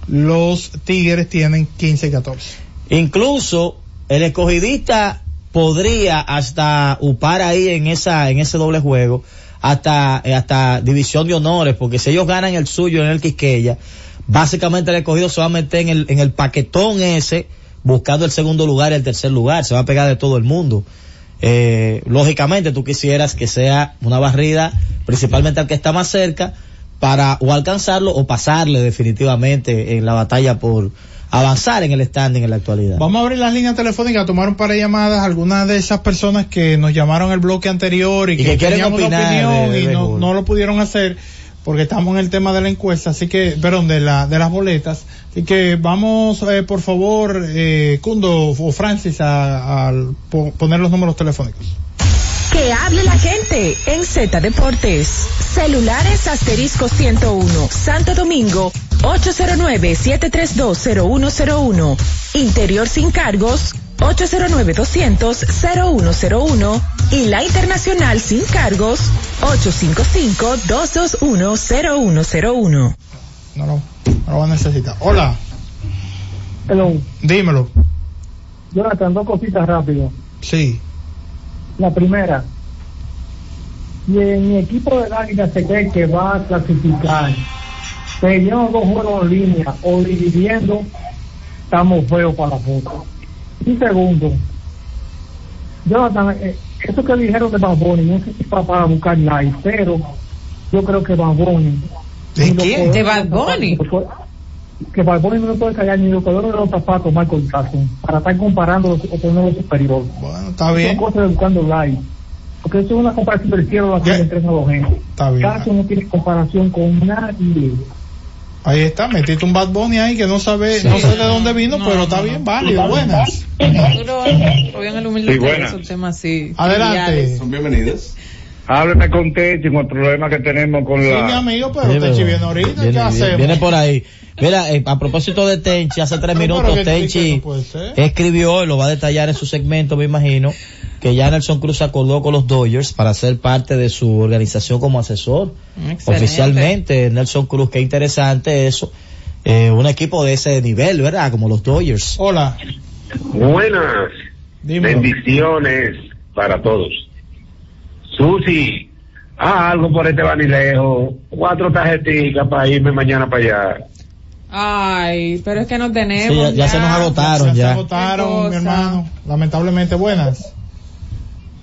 los Tigres tienen 15 y 14. Incluso el escogidista podría hasta upar ahí en esa, en ese doble juego, hasta, hasta división de honores, porque si ellos ganan el suyo en el Quisqueya, básicamente el escogido se va a meter en el, en el paquetón ese, buscando el segundo lugar y el tercer lugar, se va a pegar de todo el mundo. Eh, lógicamente tú quisieras que sea una barrida, principalmente al que está más cerca, para o alcanzarlo o pasarle definitivamente en la batalla por avanzar en el standing en la actualidad. Vamos a abrir las líneas telefónicas tomar un par de llamadas. Algunas de esas personas que nos llamaron el bloque anterior y, Y que quieren una opinar opinión de- de y no, no lo pudieron hacer porque estamos en el tema de la encuesta, así que, perdón, de la, de las boletas. Así que vamos, eh, por favor, eh, Cundo o Francis a, a po- poner los números telefónicos. Que hable la gente en Z Deportes. Celulares asterisco 101, Santo Domingo, 809-7320101. Interior sin cargos, 809-200-0101. Y la internacional sin cargos, 855-221-0101. No lo, no lo va a necesitar. Hola. Hello. Dímelo. Jonathan, dos cositas rápido. Sí. La primera, en mi equipo de Águila se cree que va a clasificar, teniendo dos juegos en línea o dividiendo, estamos feos para la foto. Y segundo, Jonathan, eh, eso que dijeron de Bad Bunny, no sé si para buscar live, pero yo creo que Bad Bunny. ¿De ni lo quién? ¿De Bad los Bunny? que Que Bad Bunny no le puede callar ni los poderes de los zapatos Michael Jackson para estar comparando los o ponerlo superior. Bueno, está bien. Son cosas de buscando live. Porque eso es una comparación del cielo aquí entre esos dos gente. Está bien. Jackson no tiene comparación con nadie. Ahí está, metiste un Bad Bunny ahí que no sabe, no sé de dónde vino, pero está bien válido, buenas. Nosotros en el humilde Sí, tenemos buena. esos temas así. Adelante. Son bienvenidos. Hábleme con Techi con el problema que tenemos con Sí, la... mi amigo, pero Sí, Tenchi viene ahorita, ¿qué viene, hacemos? viene por ahí. Mira, eh, a propósito de Tenchi, hace tres No, minutos Tenchi no escribió, y lo va a detallar en su segmento, me imagino, que ya Nelson Cruz se acordó con los Dodgers para ser parte de su organización como asesor. Excelente. Oficialmente, Nelson Cruz, qué interesante eso. Eh, un equipo de ese nivel, ¿verdad? Como los Dodgers. Hola. Buenas. Dímelo. Bendiciones para todos. Susi, haz algo por este vanilejo. Cuatro tarjeticas para irme mañana para allá. Ay, pero es que no tenemos. Sí, ya- ya se nos agotaron. Ya se ya. agotaron, Qué mi hermano. Lamentablemente, buenas.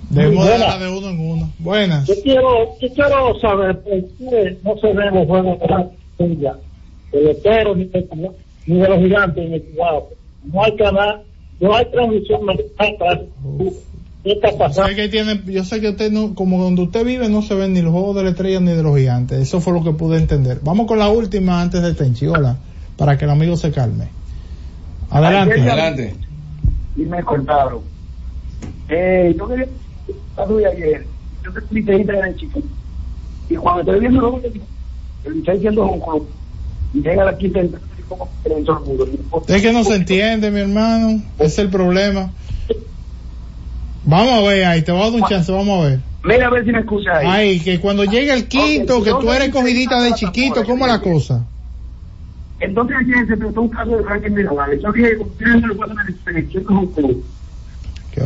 Debemos Buenas. de uno en uno. Buenas. Yo quiero, yo quiero saber por qué no se ven los juegos de la Colombia, de los toros ni de, ni de los gigantes en el Cibao. No hay canal, no hay transmisión mexicana. ¿Qué está Yo sé que tiene, yo sé que usted no, como donde usted vive no se ven ni los juegos de la estrella ni de los gigantes. Eso fue lo que pude entender. Vamos con la última antes de Tenchi. Hola. Para que el amigo se calme. Adelante. Ayer- Adelante. Y me cortaron. Eh, yo quería saludar ayer. Yo te expliqué desde chico. Y cuando estoy viendo los está diciendo un club. Y llega la quinta como que en todo el mundo. Es que no se entiende, mi hermano. Ese es el problema. Vamos a ver ahí, te voy a dar un chance, vamos a ver. Mira a ver si me escucha ahí. Ay, que cuando llegue el quinto, Ok, que tú eres cogidita de chiquito, ¿cómo es la cosa? Entonces ayer se trató un caso de Franklin Mirabal. Yo dije, ustedes no lo pueden un club. Qué.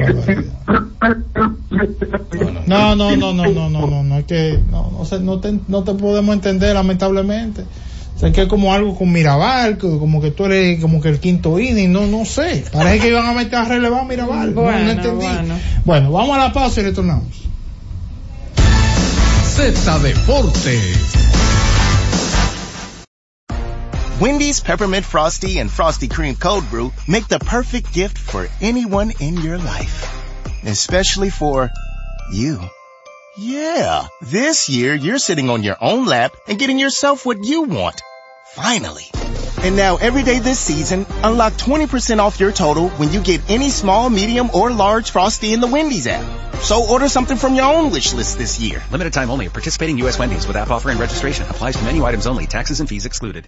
No, no, no, no, no, no, no, no, es que no, no, sé, no, te, no te podemos entender lamentablemente. O sea, que es como algo con Mirabal, como que tú eres como que el quinto inning, no, no sé. Parece que iban a meter a relevar a Mirabal. No, no Bueno, entendí. bueno. Bueno, vamos a la pausa y retornamos. Z Deportes. Wendy's Peppermint Frosty and Frosty Cream Cold Brew make the perfect gift for anyone in your life. Especially for you. Yeah, this year you're sitting on your own lap and getting yourself what you want. Finally. And now every day this season, unlock 20% off your total when you get any small, medium, or large Frosty in the Wendy's app. So order something from your own wish list this year. Limited time only. Participating U.S. Wendy's with app offer and registration applies to menu items only. Taxes and fees excluded.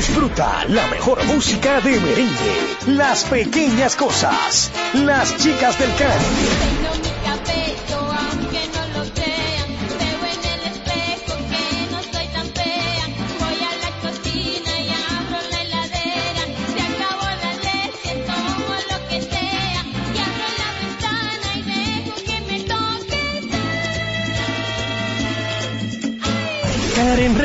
Disfruta la mejor música de merengue, las pequeñas cosas, las chicas del Caribe.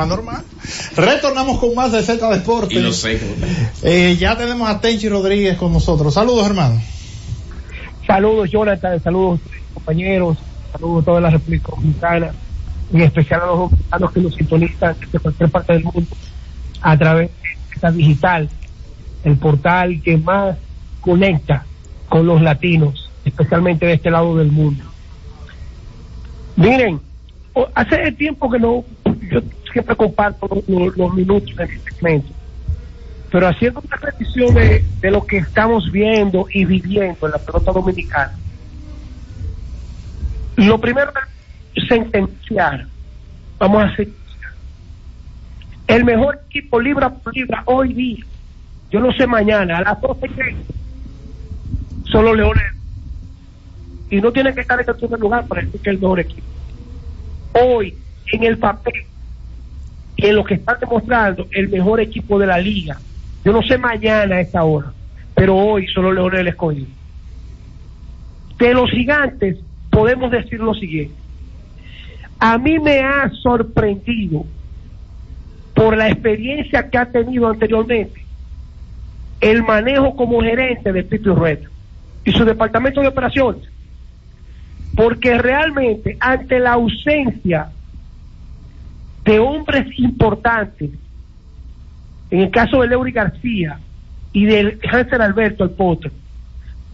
Un anormal. Retornamos con más de Z Deportes. Y lo sé. Eh, ya tenemos a Tenchi Rodríguez con nosotros. Saludos, hermano. Saludos, Jonathan. Saludos, compañeros. Saludos a toda la República Dominicana. En especial a los dominicanos que nos sintonizan de cualquier parte del mundo a través de esta digital, el portal que más conecta con los latinos, especialmente de este lado del mundo. Miren, hace tiempo que no, yo siempre comparto los, los- los minutos en este segmento, pero haciendo una revisión de, de lo que estamos viendo y viviendo en la pelota dominicana, lo primero es sentenciar, vamos a sentenciar, el mejor equipo libra por libra hoy día, yo no sé mañana, a las 12 que solo Leones. Y no tiene que estar en el lugar para decir que es el mejor equipo. Hoy, en el papel, en lo que están demostrando el mejor equipo de la liga. Yo no sé mañana a esta hora, pero hoy solo Leones el escogido. De los gigantes, podemos decir lo siguiente. A mí me ha sorprendido por la experiencia que ha tenido anteriormente el manejo como gerente de Pipi Red y su departamento de operaciones. Porque realmente ante la ausencia de hombres importantes, en el caso de Leury García y de Hansel Alberto, el potro,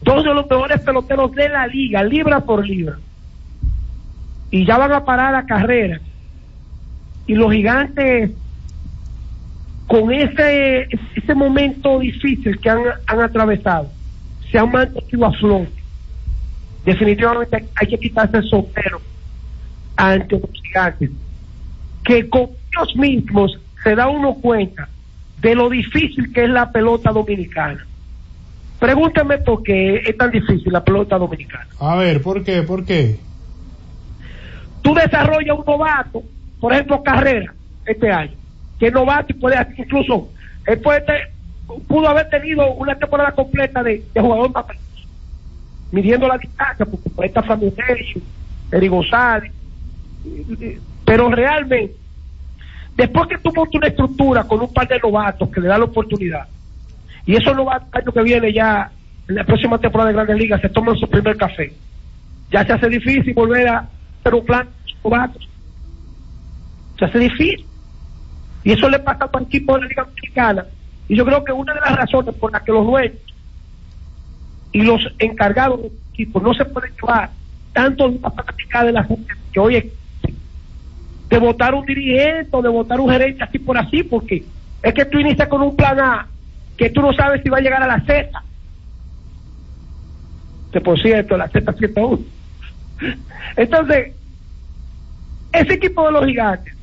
dos de los mejores peloteros de la liga, libra por libra, y ya van a parar la carrera, y los gigantes con ese, ese momento difícil que han, han atravesado, se han mantenido a flote. Definitivamente hay que quitarse el sombrero ante los gigantes, que con ellos mismos se da uno cuenta de lo difícil que es la pelota dominicana. Pregúntame por qué es tan difícil la pelota dominicana. A ver, ¿por qué? ¿Por qué? Tú desarrollas un novato, por ejemplo, carrera, este año, que novato puede incluso, él puede te- pudo haber tenido una temporada completa de, de jugador más midiendo la distancia, porque por esta Fran Sergio, Eri González, pero realmente, después que tú montas una estructura con un par de novatos que le dan la oportunidad, y esos novatos el año que viene ya, en la próxima temporada de Grandes Ligas, se toman su primer café, ya se hace difícil volver a hacer un plan de novatos. Se hace difícil. Y eso le pasa a los equipos de la Liga Mexicana. Y yo creo que una de las razones por las que los dueños y los encargados del equipo no se pueden llevar tanto de la práctica de la gente que hoy existe, de votar un dirigente o de votar un gerente así por así, porque es que tú inicias con un plan A que tú no sabes si va a llegar a la Z. Que por cierto, la Z 101. Entonces, ese equipo de los gigantes,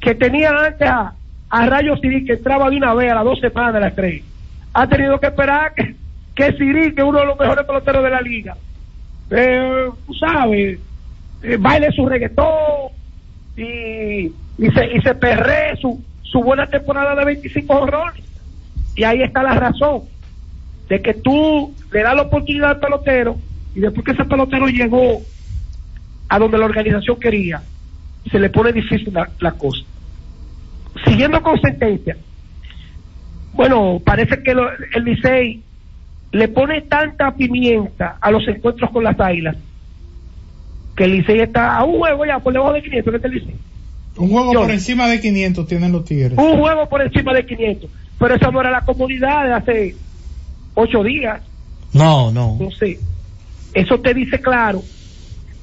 que tenía antes a, a Rayo Siri, que entraba de una vez a las dos semanas de las tres, ha tenido que esperar que, que que es uno de los mejores peloteros de la liga, eh, tú sabes, eh, baile su reggaetón y, y, se, y se perre su, su buena temporada de 25 horrores. Y ahí está la razón de que tú le das la oportunidad al pelotero y después que ese pelotero llegó a donde la organización quería, se le pone difícil la, la cosa. Siguiendo con sentencia, bueno, parece que lo- el Licey le pone tanta pimienta a los encuentros con las águilas que el Licey está a un juego ya por debajo de 500 que está el Licey. Un juego Yo- por encima de 500 tienen los Tigres. Un juego por encima de 500. Pero esa no era la comodidad de hace ocho días. No, no. No sé. Eso te dice claro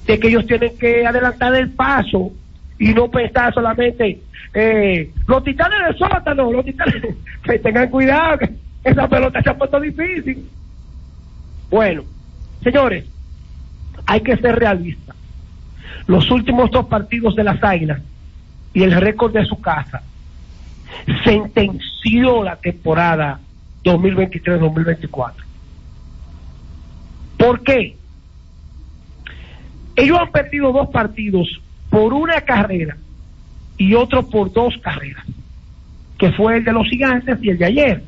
de que ellos tienen que adelantar el paso y no pensar solamente eh, los titanes del sótano, los titanes, que tengan cuidado, que esa pelota se ha puesto difícil. Bueno, señores, hay que ser realistas. Los últimos dos partidos de las Águilas y el récord de su casa sentenció la temporada 2023-2024. ¿Por qué? Ellos han perdido dos partidos por una carrera y otro por dos carreras, que fue el de los gigantes y el de ayer.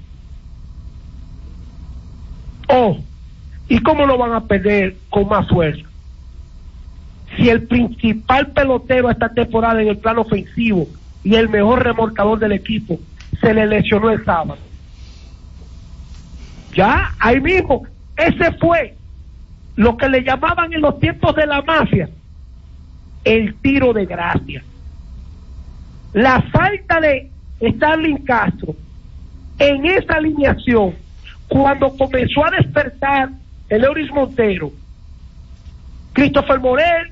Oh, ¿y cómo lo van a perder con más fuerza? Si el principal pelotero esta temporada en el plano ofensivo y el mejor remolcador del equipo se le lesionó el sábado. Ya, ahí mismo, ese fue lo que le llamaban en los tiempos de la mafia el tiro de gracia. La falta de Starling Castro en esa alineación, cuando comenzó a despertar el Euris Montero, Christopher Morel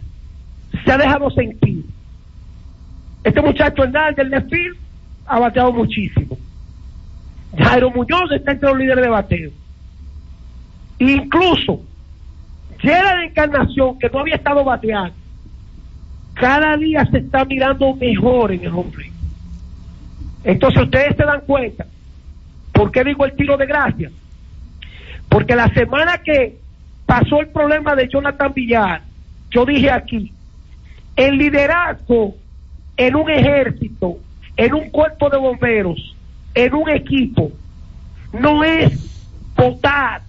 se ha dejado sentir. Este muchacho Hernández del Nefil ha bateado muchísimo. Jairo Muñoz está entre los líderes de bateo. Incluso Llega de Encarnación, que no había estado bateando, cada día se está mirando mejor en el plate. Entonces ustedes se dan cuenta, ¿por qué digo el tiro de gracia? Porque la semana que pasó el problema de Jonathan Villar, yo dije aquí, el liderazgo en un ejército, en un cuerpo de bomberos, en un equipo, no es votar,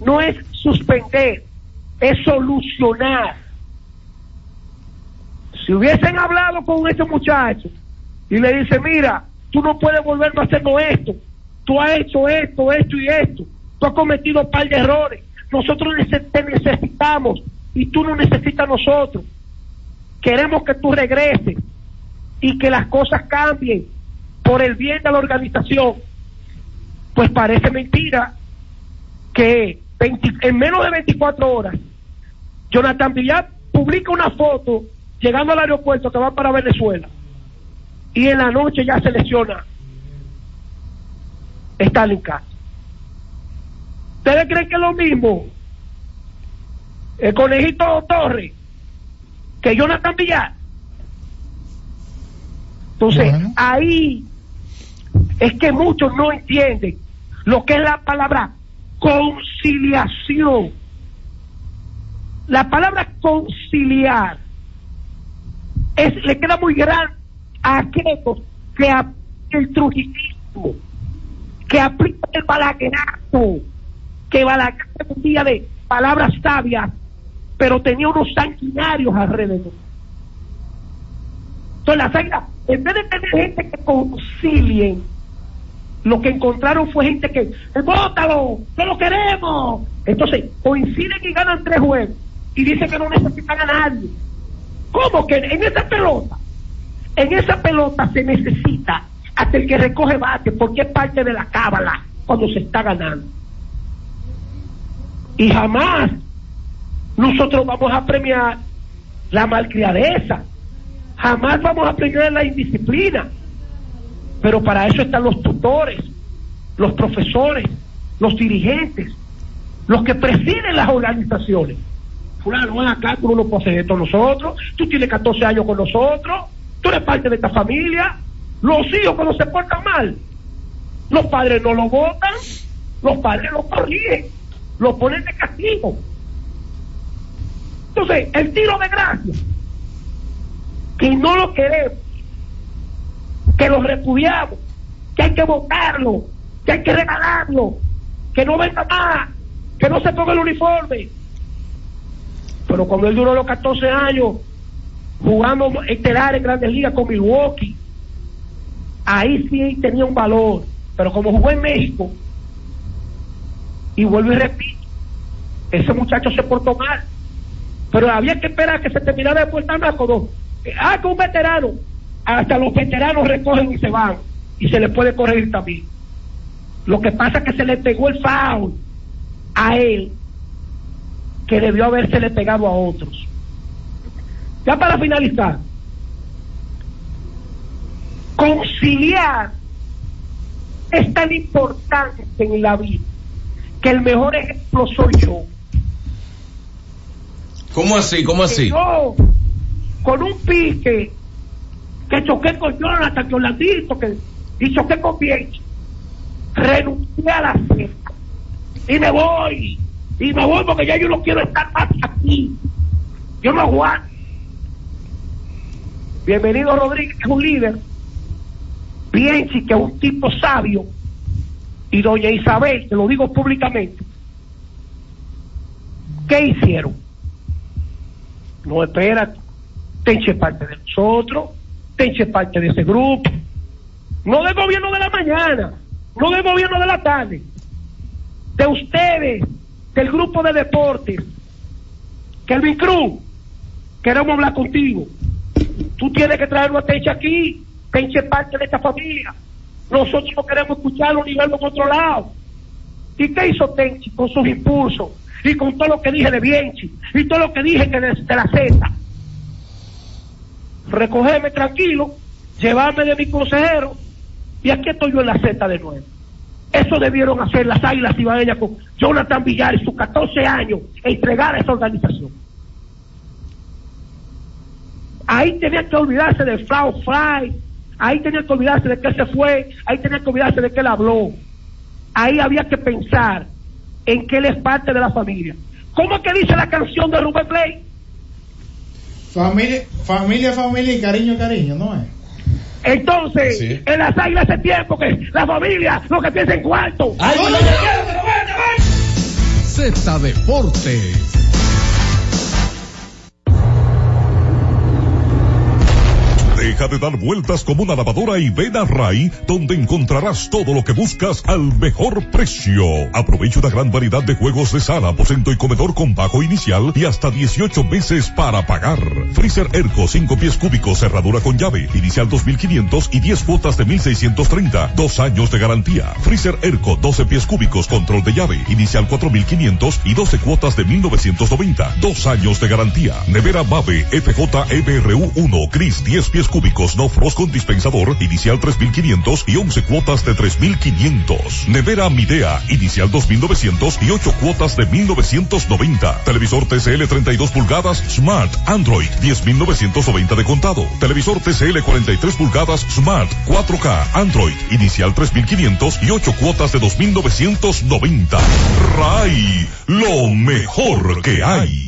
no es suspender, es solucionar. Si hubiesen hablado con ese muchacho y le dice, mira, tú no puedes volverme a hacernos esto, tú has hecho esto, esto y esto, tú has cometido un par de errores, nosotros te necesitamos y tú no necesitas nosotros. Queremos que tú regreses y que las cosas cambien por el bien de la organización. Pues parece mentira que 20 en menos de 24 horas, Jonathan Villar publica una foto llegando al aeropuerto que va para Venezuela y en la noche ya se lesiona Stalin Castro. ¿Ustedes creen que es lo mismo el conejito Torres que Jonathan Villar? Entonces, ahí es que muchos no entienden lo que es la palabra conciliación. La palabra conciliar es, le queda muy grande a aquellos que aplican el trujillismo, que aplican el balaguerazo, que Balaguer es un día de palabras sabias, pero tenía unos sanguinarios alrededor. Entonces las águilas, en vez de tener gente que concilien, lo que encontraron fue gente que, "Eh, bótalo, no lo queremos. Entonces, coinciden y ganan tres juegos y dicen que no necesitan a nadie. ¿Cómo que en esa pelota? En esa pelota se necesita hasta el que recoge bate, porque es parte de la cábala cuando se está ganando. Y jamás nosotros vamos a premiar la malcriadeza, jamás vamos a premiar la indisciplina. Pero para eso están los tutores, los profesores, los dirigentes, los que presiden las organizaciones. Fulano, ven acá, tú no hacer esto nosotros, tú tienes 14 años con nosotros, tú eres parte de esta familia. Los hijos cuando se portan mal, los padres no lo votan, los padres lo corrigen, lo ponen de castigo. Entonces, el tiro de gracia, que no lo queremos, que lo repudiamos, que hay que votarlo, que hay que regalarlo, que no venga más, que no se ponga el uniforme. Pero cuando él duró los 14 años jugando estelar en grandes ligas con Milwaukee, ahí sí tenía un valor. Pero como jugó en México, y vuelvo y repito, ese muchacho se portó mal. Pero había que esperar que se terminara de portar como, ah, que un veterano, hasta los veteranos recogen y se van y se les puede corregir también. Lo que pasa es que se le pegó el foul a él que debió habérsele pegado a otros. Ya para finalizar, conciliar es tan importante en la vida que el mejor ejemplo soy yo. ¿Cómo así? ¿Cómo así? yo, con un pique, que choqué con Jonathan, que Orlandito, que, y choqué con Bielsa, renuncié a la fiesta. Y me voy. Y me voy porque ya yo no quiero estar más aquí. Yo no aguanto. Bienvenido Rodríguez, que es un líder. Bielsa, que es un tipo sabio. Y doña Isabel, te lo digo públicamente. ¿Qué hicieron? No, espérate. Tenche parte de nosotros, tenche parte de ese grupo. No del gobierno de la mañana, no del gobierno de la tarde. De ustedes, del grupo de deportes. Kelvin Cruz, queremos hablar contigo. Tú tienes que traerlo a Tenche aquí, Tenche parte de esta familia. Nosotros no queremos escucharlo ni verlo por otro lado. ¿Y qué hizo Tenchi con sus impulsos? Y con todo lo que dije de Bienchi, y todo lo que dije que de, la Z. Recogerme tranquilo, llevarme de mi consejero, y aquí estoy yo en la Z de nuevo. Eso debieron hacer las águilas ibaeñas con Jonathan Villar y sus 14 años, entregar a esa organización. Ahí tenía que olvidarse de Frau Fry, ahí tenía que olvidarse de que se fue, ahí tenía que olvidarse de que él habló. Ahí había que pensar en que él es parte de la familia. ¿Cómo es que dice la canción de Rubén Play? Familia, familia, familia y cariño, cariño, ¿no es? Entonces, en las águilas hace tiempo que la familia lo que piensa en cuarto. Z Deportes. Deja de dar vueltas como una lavadora y ven a Ray, donde encontrarás todo lo que buscas al mejor precio. Aprovecha una gran variedad de juegos de sala, aposento y comedor con bajo inicial y hasta 18 meses para pagar. Freezer Erco 5 pies cúbicos, cerradura con llave, inicial 2500 y 10 cuotas de 1630, dos años de garantía. Freezer Erco 12 pies cúbicos, control de llave, inicial 4500 y 12 cuotas de 1990, dos años de garantía. Nevera Mave FJ EBRU 1, Cris 10 pies cúbicos, no frost con dispensador, inicial 3500 y 11 cuotas de 3500. Nevera Midea, inicial 2900 y 8 cuotas de 1990. Televisor TCL 32 pulgadas, Smart, Android 10990 de contado. Televisor TCL 43 pulgadas, Smart, 4K, Android, inicial 3500 y 8 cuotas de 2990. RAI, lo mejor que hay.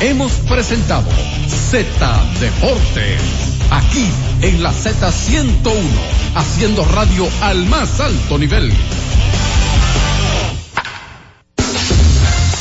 Hemos presentado Z Deportes. Aquí en la Z101, haciendo radio al más alto nivel.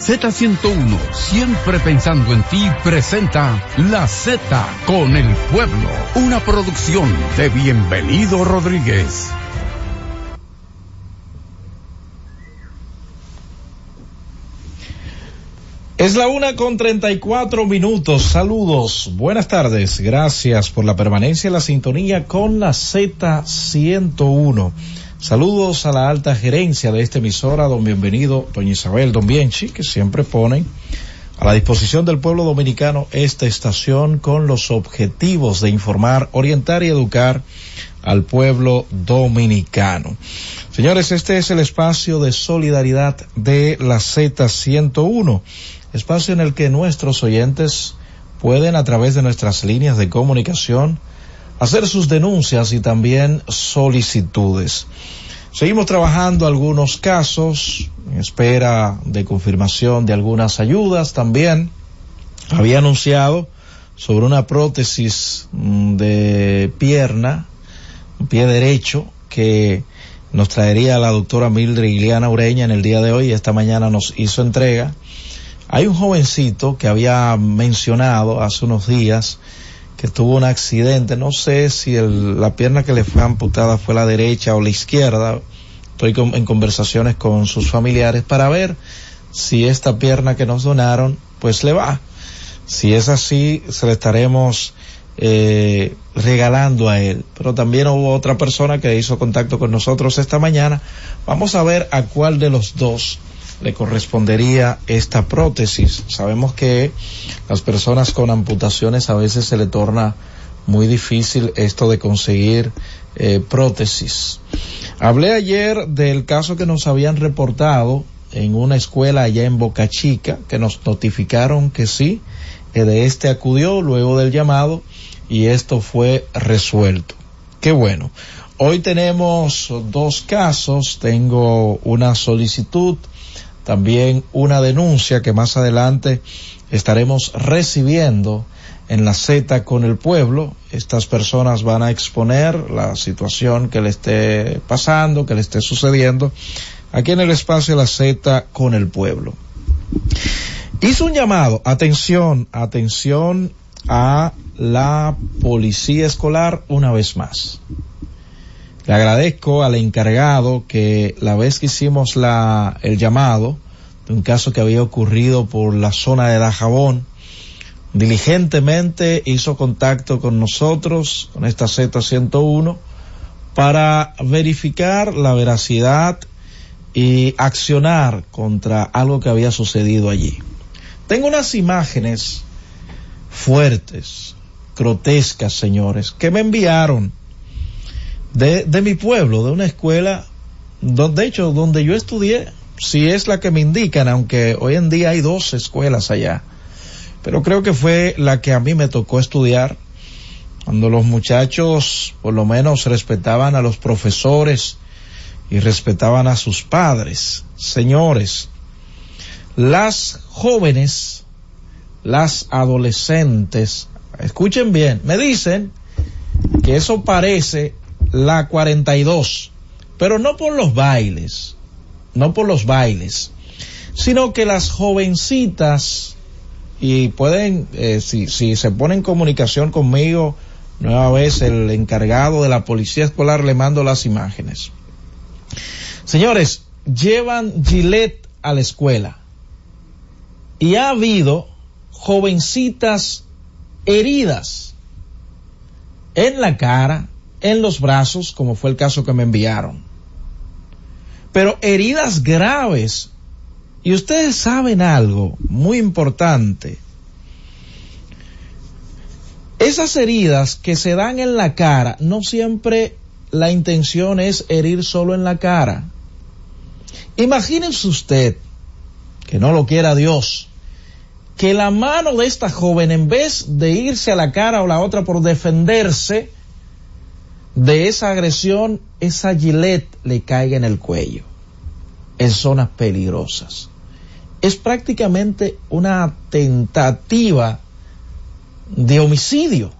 Z101, siempre pensando en ti, presenta La Z con el pueblo, una producción de Bienvenido Rodríguez. Es la una con treinta y cuatro minutos. Saludos, buenas tardes. Gracias por la permanencia en la sintonía con la Z101. Saludos a la alta gerencia de esta emisora, don bienvenido, doña Isabel, don Bienchi, que siempre ponen a la disposición del pueblo dominicano esta estación con los objetivos de informar, orientar y educar al pueblo dominicano. Señores, este es el espacio de solidaridad de la Z101, espacio en el que nuestros oyentes pueden a través de nuestras líneas de comunicación hacer sus denuncias y también solicitudes. Seguimos trabajando algunos casos en espera de confirmación de algunas ayudas también. Había anunciado sobre una prótesis mm, de pierna, pie derecho, que nos traería la doctora Mildred Iliana Ureña en el día de hoy. Esta mañana nos hizo entrega. Hay un jovencito que había mencionado hace unos días que tuvo un accidente, no sé si el, la pierna que le fue amputada fue la derecha o la izquierda, estoy en conversaciones con sus familiares para ver si esta pierna que nos donaron pues le va. Si es así, se le estaremos eh, regalando a él. Pero también hubo otra persona que hizo contacto con nosotros esta mañana. Vamos a ver a cuál de los dos le correspondería esta prótesis. Sabemos que las personas con amputaciones a veces se le torna muy difícil esto de conseguir eh, prótesis. Hablé ayer del caso que nos habían reportado en una escuela allá en Boca Chica, que nos notificaron que sí, que de este acudió luego del llamado y esto fue resuelto. Qué bueno. Hoy tenemos dos casos, tengo una solicitud también una denuncia que más adelante estaremos recibiendo en la Z con el pueblo. Estas personas van a exponer la situación que le esté pasando, que le esté sucediendo aquí en el espacio la Z con el pueblo. Hizo un llamado, atención, atención a la policía escolar una vez más. Le agradezco al encargado que la vez que hicimos la, el llamado de un caso que había ocurrido por la zona de Dajabón, diligentemente hizo contacto con nosotros, con esta Z101, para verificar la veracidad y accionar contra algo que había sucedido allí. Tengo unas imágenes fuertes, grotescas, señores, que me enviaron de, de mi pueblo, de una escuela, donde, de hecho, donde yo estudié, si es la que me indican, aunque hoy en día hay dos escuelas allá. pero creo que fue la que a mí me tocó estudiar, cuando los muchachos por lo menos respetaban a los profesores y respetaban a sus padres. Señores, las jóvenes, las adolescentes, escuchen bien, me dicen que eso parece la 42, pero no por los bailes, no por los bailes, sino que las jovencitas, y pueden, eh, si, si se pone en comunicación conmigo, nueva vez el encargado de la policía escolar le mando las imágenes. Señores, llevan Gillette a la escuela y ha habido jovencitas heridas en la cara, en los brazos, como fue el caso que me enviaron. Pero heridas graves. Y ustedes saben algo muy importante. Esas heridas que se dan en la cara, no siempre la intención es herir solo en la cara. Imagínense usted, que no lo quiera Dios, que la mano de esta joven, en vez de irse a la cara o la otra por defenderse de esa agresión, esa gilet le caiga en el cuello, en zonas peligrosas. Es prácticamente una tentativa de homicidio.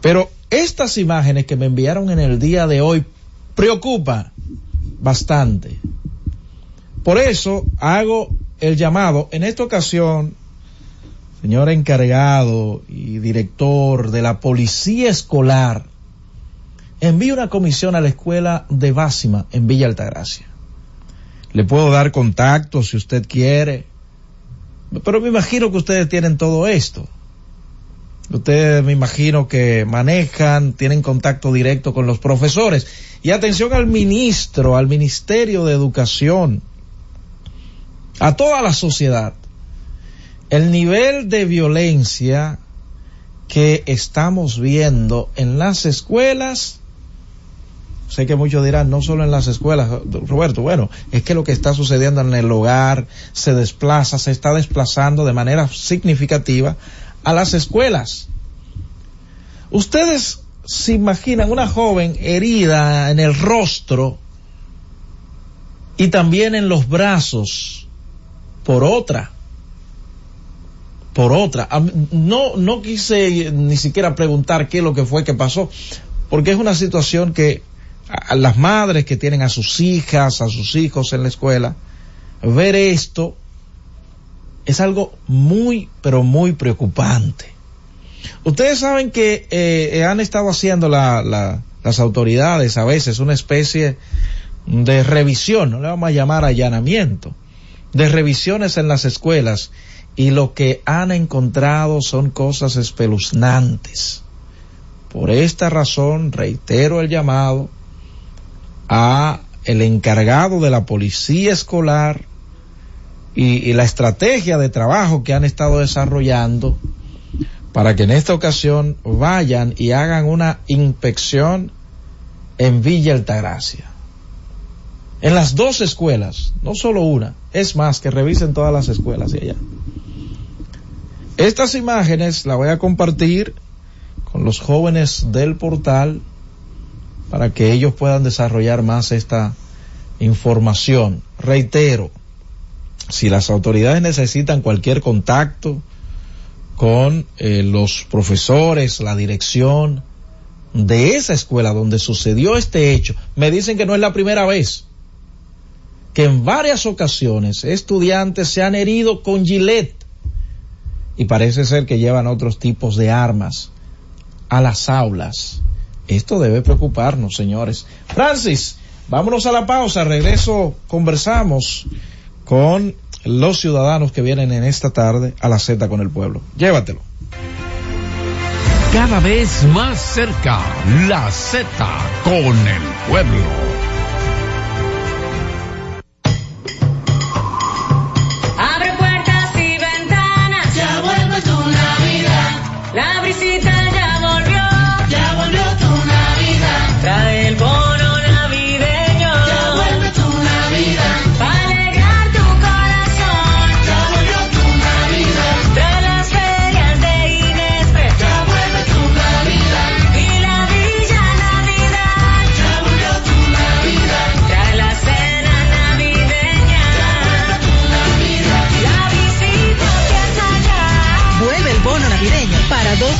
Pero estas imágenes que me enviaron en el día de hoy preocupan bastante. Por eso hago el llamado en esta ocasión, señor encargado y director de la policía escolar, envíe una comisión a la escuela de Básima en Villa Altagracia. Le puedo dar contacto si usted quiere, pero me imagino que ustedes tienen todo esto. Ustedes me imagino que manejan, tienen contacto directo con los profesores. Y atención al ministro, al Ministerio de Educación, a toda la sociedad. El nivel de violencia que estamos viendo en las escuelas, sé que muchos dirán, no solo en las escuelas, Roberto, bueno, es que lo que está sucediendo en el hogar se desplaza, se está desplazando de manera significativa a las escuelas. Ustedes se imaginan una joven herida en el rostro y también en los brazos por otra. Por otra. No, no quise ni siquiera preguntar qué es lo que fue que pasó, porque es una situación que a las madres que tienen a sus hijas, a sus hijos en la escuela, ver esto es algo muy, pero muy preocupante. Ustedes saben que eh, han estado haciendo la, la, las autoridades a veces una especie de revisión, no le vamos a llamar allanamiento, de revisiones en las escuelas y lo que han encontrado son cosas espeluznantes. Por esta razón reitero el llamado a el encargado de la policía escolar y, y la estrategia de trabajo que han estado desarrollando para que en esta ocasión vayan y hagan una inspección en Villa Altagracia. En las dos escuelas, no solo una, es más, que revisen todas las escuelas de allá. Estas imágenes las voy a compartir con los jóvenes del portal para que ellos puedan desarrollar más esta información. Reitero, si las autoridades necesitan cualquier contacto con eh, los profesores, la dirección de esa escuela donde sucedió este hecho, me dicen que no es la primera vez que en varias ocasiones estudiantes se han herido con gilet y parece ser que llevan otros tipos de armas a las aulas. Esto debe preocuparnos, señores. Francis, vámonos a la pausa. Regreso, conversamos con los ciudadanos que vienen en esta tarde a la Z con el pueblo. Llévatelo. Cada vez más cerca, la Z con el pueblo.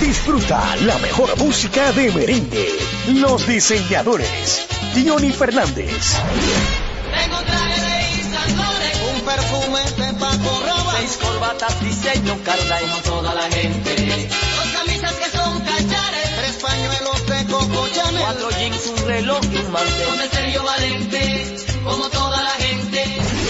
Disfruta la mejor música de merengue. Los diseñadores. Johnny Fernández. Tengo traje de Laurent, un perfume de Paco Rabanne, seis corbatas diseño Carla y toda la gente. Dos camisas que son cachares, tres pañuelos de Coco Chanel, cuatro jeans, un reloj y un mantel. Con el serio valente,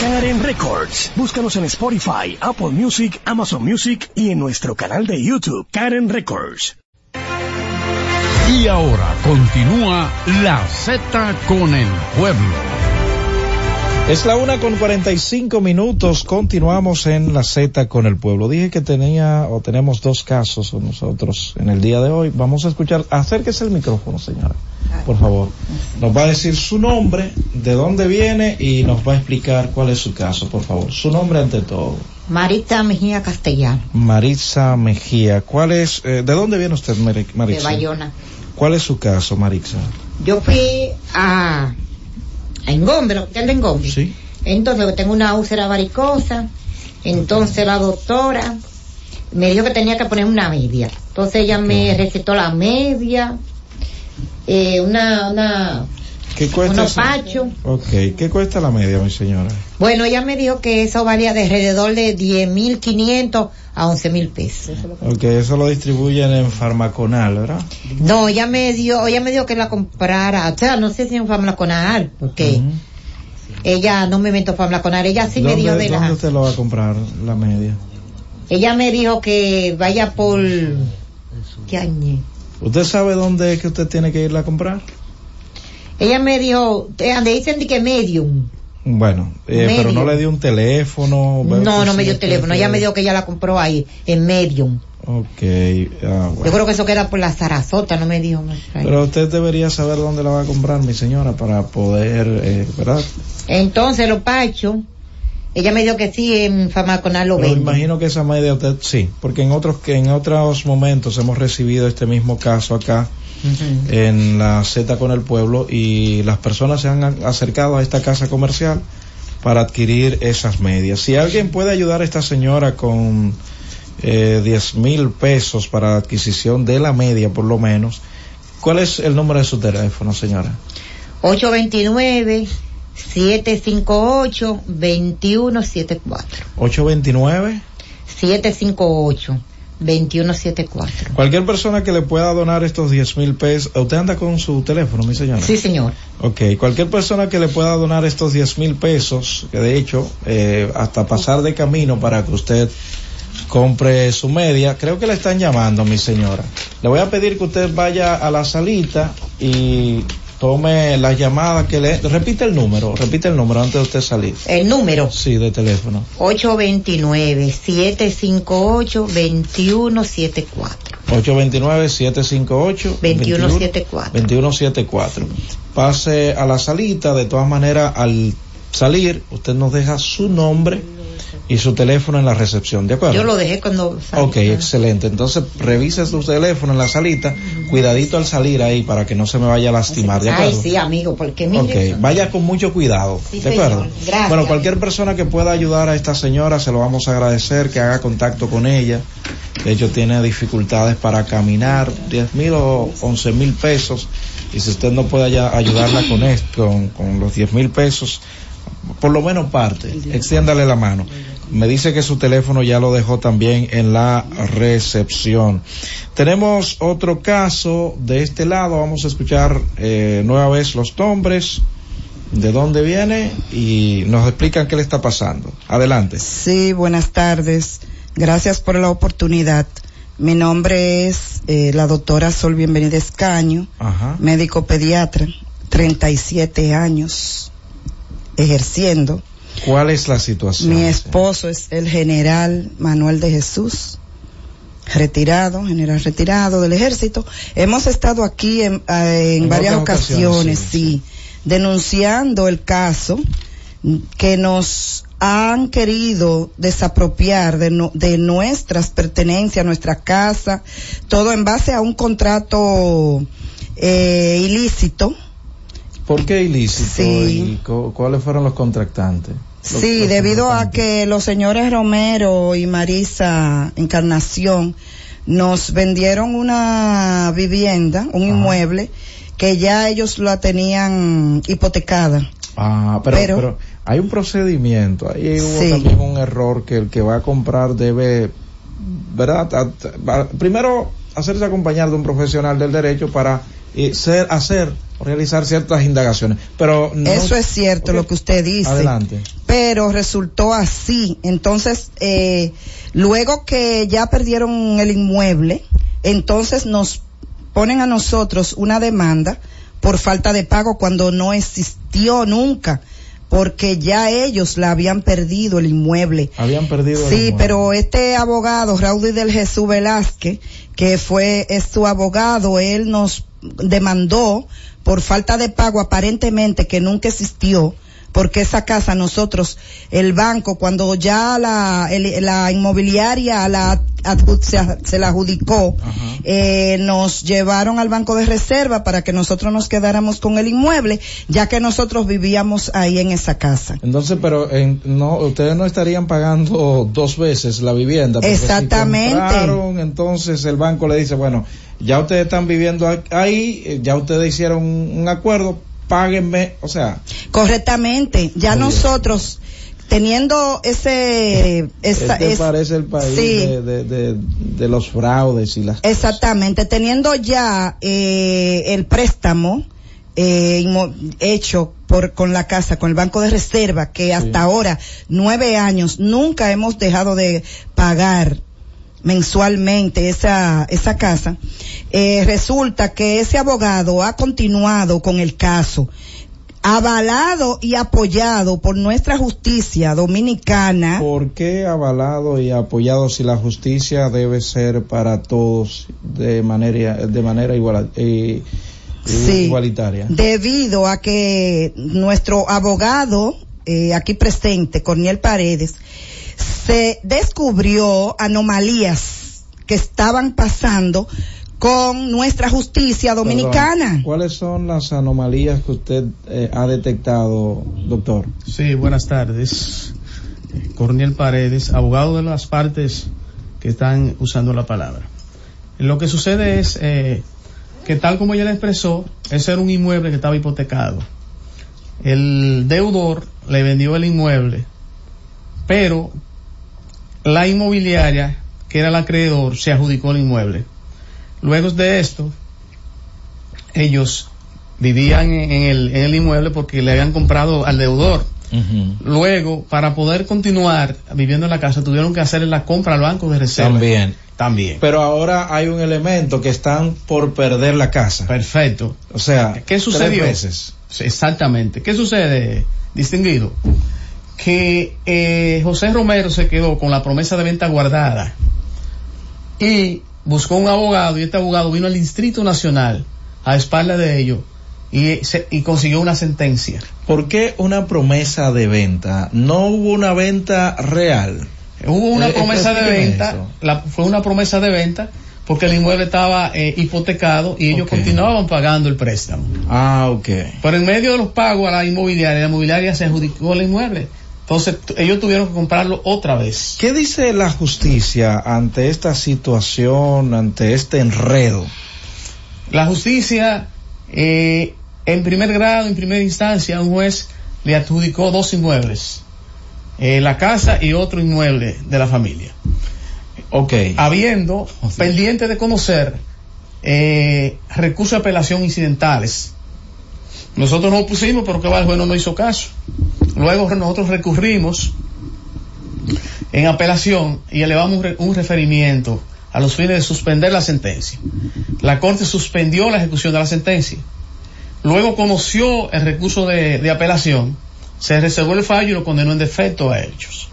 Karen Records. Búscanos en Spotify, Apple Music, Amazon Music y en nuestro canal de YouTube, Karen Records. Y ahora continúa la Z con el pueblo. Es la una con 45 minutos. Continuamos en la Z con el pueblo. Dije que tenía o tenemos dos casos nosotros en el día de hoy. Vamos a escuchar. Acérquese el micrófono, señora. Por favor. Nos va a decir su nombre, de dónde viene y nos va a explicar cuál es su caso, por favor. Su nombre ante todo. Marita Mejía Castellano, Maritza Mejía. ¿Cuál es, eh, de dónde viene usted, Mari- de Maritza? Bayona. ¿Cuál es su caso, Maritza? Yo fui a, a Engombe, el hotel de Engombe. Sí. Entonces tengo una úlcera varicosa. Entonces la doctora me dijo que tenía que poner una media. Entonces ella me recetó la media, eh, una, una, ¿Qué cuesta? unos esa- pachos. Ok, ¿qué cuesta la media, mi señora? Bueno, ella me dijo que eso valía de alrededor de 10.500 a 11.000 pesos. Ok, eso lo distribuyen en Farmaconal, ¿verdad? No, ella me dio, ella me dijo que la comprara, o sea, no sé si en Famlaconar, porque ella no me inventó Famlaconar, ella sí me ¿Dónde, dijo de dónde la, usted lo va a comprar, la media? ella me dijo que vaya por, ¿qué añe? ¿Usted sabe dónde es que usted tiene que irla a comprar? Ella me dijo, eh, donde dicen de que medium, Bueno, eh, pero no le dio un teléfono. ¿verdad no, no me dio teléfono, ella me dijo que ella la compró ahí, en medium, Ok, ah, bueno. yo creo que eso queda por la Sarasota, no me dijo. Pero usted debería saber dónde la va a comprar, mi señora, para poder, eh, ¿verdad? entonces los pachos, ella me dijo que sí, en Famlaconar lo Pero venden. imagino que esa media usted sí, porque en otros que en otros momentos hemos recibido este mismo caso acá en la Z con el pueblo y las personas se han acercado a esta casa comercial para adquirir esas medias. Si alguien puede ayudar a esta señora con eh, 10 mil pesos para la adquisición de la media por lo menos, ¿cuál es el número de su teléfono, señora? 829-758-2174. 829. 758-2174. Cualquier persona que le pueda donar estos 10 mil pesos, ¿usted anda con su teléfono, mi señora? Sí, señor. Ok, cualquier persona que le pueda donar estos 10 mil pesos, que de hecho, eh, hasta pasar de camino para que usted compre su media, creo que le están llamando, mi señora. Le voy a pedir que usted vaya a la salita y tome la llamada que le... Repite el número, repite el número antes de usted salir. El número. Sí, de teléfono. 829-758-2174. 829-758. 2174. 2174. Pase a la salita, de todas maneras, al salir, usted nos deja su nombre y su teléfono en la recepción, ¿de acuerdo? Yo lo dejé cuando salí. Ok, excelente. Entonces, revise su teléfono en la salita, cuidadito al salir ahí para que no se me vaya a lastimar, ¿de acuerdo? Ay, sí, amigo, porque mire. Ok, vaya con mucho cuidado, Sí, ¿de acuerdo? señor. Gracias. Bueno, cualquier persona que pueda ayudar a esta señora, se lo vamos a agradecer, que haga contacto con ella, De hecho, tiene dificultades para caminar, 10 mil o 11 mil pesos. Y si usted no puedeaya- ayudarla con esto, con, con los 10 mil pesos, por lo menos parte, extiéndale la mano. Me dice que su teléfono ya lo dejó también en la recepción. Tenemos otro caso de este lado. Vamos a escuchar eh, nueva vez los nombres, de dónde viene y nos explican qué le está pasando. Adelante. Sí, buenas tardes. Gracias por la oportunidad. Mi nombre es eh, la doctora Sol Bienvenida Escaño, Ajá. médico pediatra, 37 años ejerciendo. ¿Cuál es la situación? Mi esposo es el general Manuel de Jesús, retirado, general retirado del ejército. Hemos estado aquí en, eh, en En varias ocasiones, ocasiones, sí, denunciando el caso que nos han querido desapropiar de, no- de nuestras pertenencias, nuestra casa, todo en base a un contrato eh, ilícito. ¿Por qué ilícito? Sí. ¿Y cu- cuáles fueron los contractantes? Sí, debido a que los señores Romero y Marisa Encarnación nos vendieron una vivienda, un inmueble, que ya ellos la tenían hipotecada. Ah, pero, Pero- pero, hay un procedimiento, ahí hubo Sí. también un error que el que va a comprar debe, ¿verdad? Primero hacerse acompañar de un profesional del derecho para eh, ser, hacer, realizar ciertas indagaciones. Pero no- Eso es cierto lo que usted dice. Adelante. Pero resultó así. Entonces, eh, luego que ya perdieron el inmueble, entonces nos ponen a nosotros una demanda por falta de pago cuando no existió nunca, porque ya ellos la habían perdido el inmueble. Habían perdido el Sí, inmueble. pero este abogado, Raudy del Jesús Velázquez, que fue es su abogado, él nos demandó por falta de pago aparentemente que nunca existió, porque esa casa nosotros, el banco, cuando ya la, el- la inmobiliaria la, adju- se, se la adjudicó, eh, nos llevaron al banco de reserva para que nosotros nos quedáramos con el inmueble, ya que nosotros vivíamos ahí en esa casa. Entonces, pero en- no, ustedes no estarían pagando dos veces la vivienda. si Exactamente. compraron, entonces el banco le dice, bueno, ya ustedes están viviendo ahí, eh, ya ustedes hicieron un acuerdo, páguenme, o sea, Correctamente, ya nosotros teniendo ese esa, este es- parece el país sí. de, de, de, de los fraudes y las exactamente. Teniendo ya eh, el préstamo eh, hecho por con la casa con el banco de reserva que hasta ahora nueve años nunca hemos dejado de pagar mensualmente esa esa casa eh, resulta que ese abogado ha continuado con el caso avalado y apoyado por nuestra justicia dominicana ¿Por qué avalado y apoyado si la justicia debe ser para todos de manera de manera igual, eh, Sí. igualitaria? debido a que nuestro abogado eh, aquí presente, Corniel Paredes, se descubrió anomalías que estaban pasando con nuestra justicia dominicana. Perdón, ¿Cuáles son las anomalías que usted eh, ha detectado, doctor? Sí, buenas tardes. Corniel Paredes, abogado de las partes que están usando la palabra. Lo que sucede es eh, que tal como ella le expresó, ese era un inmueble que estaba hipotecado. El deudor le vendió el inmueble, pero la inmobiliaria, que era el acreedor, se adjudicó el inmueble. Luego de esto, ellos vivían en el, en el inmueble porque le habían comprado al deudor. Luego, para poder continuar viviendo en la casa, tuvieron que hacer la compra al banco de reserva. También. También. Pero ahora hay un elemento que están por perder la casa. Perfecto. O sea, ¿Qué sucedió? tres veces. Exactamente. ¿Qué sucede, distinguido? Que eh, José Romero se quedó con la promesa de venta guardada y buscó un abogado y este abogado vino al Distrito Nacional a espalda de ellos y, se- y consiguió una sentencia. ¿Por qué una promesa de venta? No hubo una venta real. Hubo una Eh, promesa de venta, la- fue una promesa de venta porque el inmueble estaba eh, hipotecado y ellos continuaban pagando el préstamo. Ah, ok. Pero en medio de los pagos a la inmobiliaria, la inmobiliaria se adjudicó el inmueble. Entonces ellos tuvieron que comprarlo otra vez. ¿Qué dice la justicia ante esta situación, ante este enredo? La justicia, eh, en primer grado, en primera instancia, un juez le adjudicó dos inmuebles, eh, la casa y otro inmueble de la familia. Ok. Habiendo pendiente de conocer eh, recursos de apelación incidentales. Nosotros no pusimos, pero que va, el juez no nos hizo caso. Luego nosotros recurrimos en apelación y elevamos un, re- un referimiento a los fines de suspender la sentencia. La Corte suspendió la ejecución de la sentencia. Luego conoció el recurso de, de apelación, se reservó el fallo y lo condenó en defecto a ellos.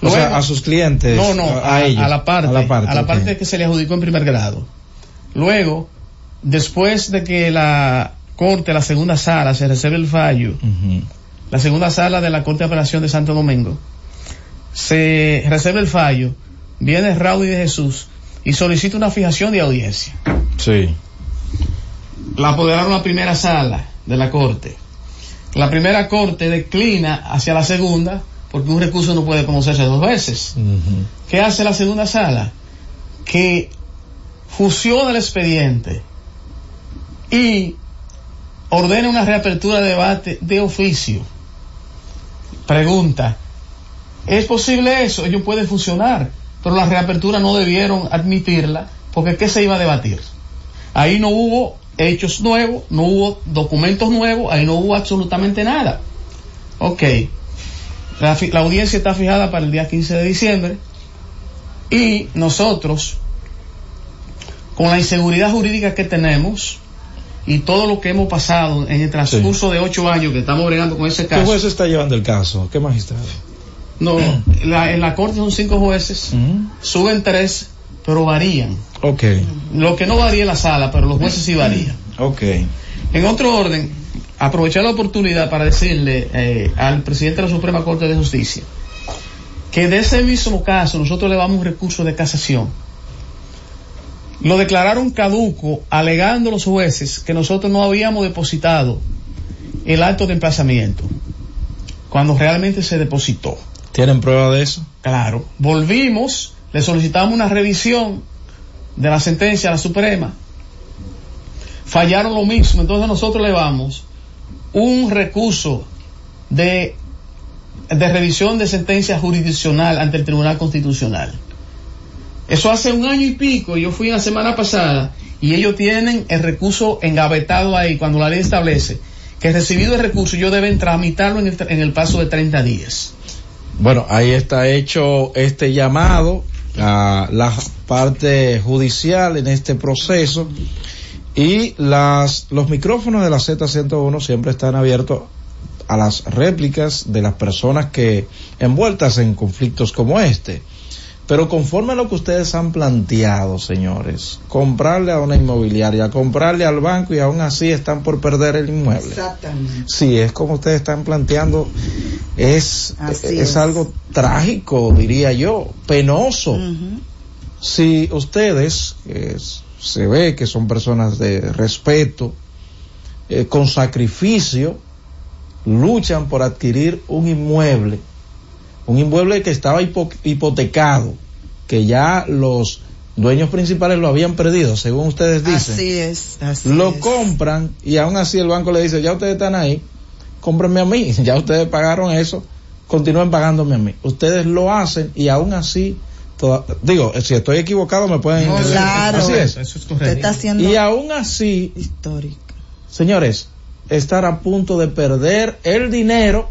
O sea, a sus clientes. no, no, a, a, ellos. a la parte, A la parte. a la que se le adjudicó en primer grado. Luego, después de que la Corte, la segunda sala, se reserve el fallo, la segunda sala de la Corte de Apelación de Santo Domingo, se reserva el fallo, viene Raudy de Jesús y solicita una fijación de audiencia. Sí. La apoderaron la primera sala de la Corte. La primera Corte declina hacia la segunda porque un recurso no puede conocerse dos veces. ¿Qué hace la segunda sala? Que fusiona el expediente y ordena una reapertura de debate de oficio. Pregunta, ¿es posible eso? Ellos pueden funcionar, pero la reapertura no debieron admitirla porque ¿qué se iba a debatir? Ahí no hubo hechos nuevos, no hubo documentos nuevos, ahí no hubo absolutamente nada. Ok, la, audiencia está fijada para el día 15 de diciembre y nosotros, con la inseguridad jurídica que tenemos y todo lo que hemos pasado en el transcurso de ocho años que estamos bregando con ese ¿Qué caso, juez está llevando el caso? ¿Qué magistrado? no, la- en la corte son cinco jueces, suben tres, pero varían. Ok. Lo que no varía en la sala, pero los jueces sí varían. Ok. En otro orden, aprovechar la oportunidad para decirle eh, al presidente de la Suprema Corte de Justicia que de ese mismo caso nosotros le damos un recurso de casación. Lo declararon caduco alegando los jueces que nosotros no habíamos depositado el acto de emplazamiento cuando realmente se depositó. ¿Tienen prueba de eso? Claro. Volvimos, le solicitamos una revisión de la sentencia a la Suprema. Fallaron lo mismo, entonces nosotros le vamos un recurso de, de revisión de sentencia jurisdiccional ante el Tribunal Constitucional. Eso hace un año y pico, yo fui la semana pasada y ellos tienen el recurso engavetado ahí cuando la ley establece que recibido el recurso ellos deben tramitarlo en el, en el plazo de 30 días. Bueno, ahí está hecho este llamado a la parte judicial en este proceso y las los micrófonos de la Z101 siempre están abiertos a las réplicas de las personas que envueltas en conflictos como este. Pero conforme a lo que ustedes han planteado, señores, comprarle a una inmobiliaria, comprarle al banco y aún así están por perder el inmueble. Exactamente. Sí, es como ustedes están planteando, es, es, es. algo trágico, diría yo, penoso. Si ustedes, que es- se ve que son personas de respeto, eh, con sacrificio, luchan por adquirir un inmueble, un inmueble que estaba hipo- hipotecado, que ya los dueños principales lo habían perdido, según ustedes dicen Así es, así lo es. compran y aún así el banco le dice, ya ustedes están ahí, cómprenme a mí, ya ustedes pagaron eso, continúen pagándome a mí. Ustedes lo hacen y aún así, toda- digo, si estoy equivocado me pueden... No, claro. Así es. Eso es Usted está haciendo Y aún así, histórico. señores, estar a punto de perder el dinero,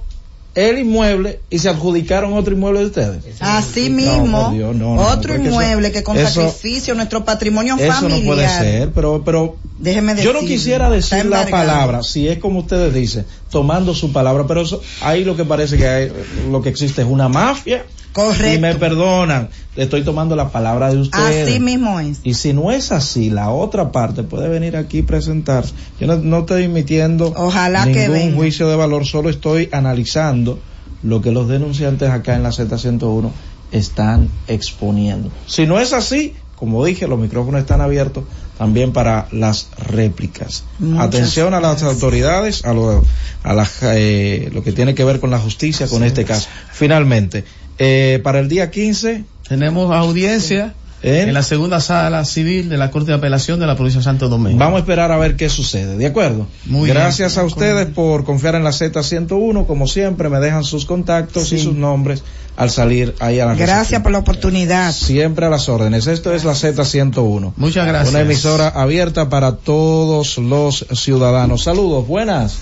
el inmueble y se adjudicaron otro inmueble de ustedes. Así mismo, por Dios, no, no, otro eso- inmueble que con eso- sacrificio, nuestro patrimonio Eso familiar. no puede ser, pero, pero Déjeme yo no quisiera decir la palabra, si es como ustedes dicen, tomando su palabra, pero eso, ahí lo que parece que hay, lo que existe es una mafia. Correcto. Y me perdonan, estoy tomando la palabra de ustedes. Así mismo es. Y si no es así, la otra parte puede venir aquí y presentarse. Yo no, no estoy emitiendo Ojalá que ningún venga. juicio de valor, solo estoy analizando lo que los denunciantes acá en la Z101 están exponiendo. Si no es así, como dije, los micrófonos están abiertos también para las réplicas. Muchas Atención a las autoridades, a lo, a la, eh, lo que tiene que ver con la justicia con este caso. Finalmente, eh, para el día 15 tenemos audiencia en la segunda sala civil de la Corte de Apelación de la provincia de Santo Domingo. Vamos a esperar a ver qué sucede, ¿de acuerdo? Muy Gracias bien. a ustedes por confiar en la Z101, como siempre, me dejan sus contactos y Sí. sus nombres al salir ahí a la Gracias recepción. por la oportunidad. Siempre a las órdenes. Esto es la Z101. Muchas gracias. Una emisora abierta para todos los ciudadanos. Saludos, buenas.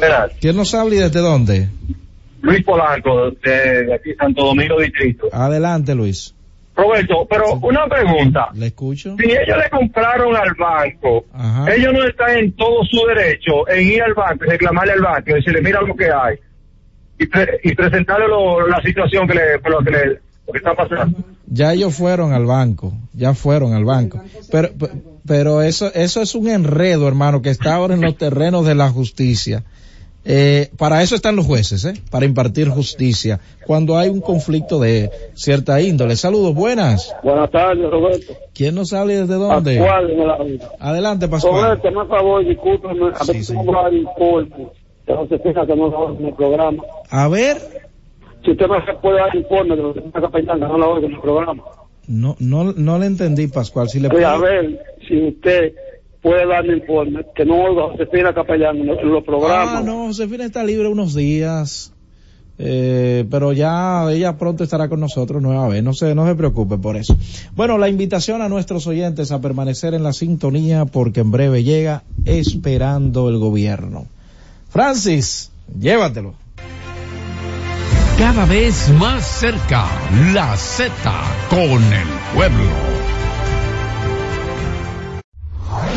Buenas. ¿Quién nos habla y desde dónde? Luis Polanco, de, de aquí Santo Domingo Distrito. Adelante, Luis. Roberto, pero una pregunta. Le escucho. Si ellos le compraron al banco, Ajá. ellos no están en todo su derecho en ir al banco reclamarle al banco y decirle, mira lo que hay. Y, pre- y presentarle lo- la situación que le, por lo que le, lo que está pasando. Ya ellos fueron al banco, ya fueron al banco. Pero, pe- pero eso, eso es un enredo, hermano, que está ahora en los terrenos de la justicia. Eh, para eso están los jueces, ¿eh? Para impartir justicia. Cuando hay un conflicto de cierta índole. Saludos, buenas. Buenas tardes, Roberto. ¿Quién nos habla y desde dónde? Pascual en la vida. Adelante, Pascual. Roberto, me favor, discúlpeme, a ver si tengo un informe de Josefina que no lo en el programa. A ver, Si usted me puede dar informe de Josefina Capellán que no lo oigo en el programa. no, no, no le entendí, Pascual. Si le Voy a puede- ver si usted puede darme informe que no Josefina Capellán los programas. Ah, no, Josefina está libre unos días. Eh, pero ya ella pronto estará con nosotros nueva vez. No se, no se preocupe por eso. Bueno, la invitación a nuestros oyentes a permanecer en la sintonía porque en breve llega esperando el gobierno. Francis, llévatelo. Cada vez más cerca, la Z con el pueblo.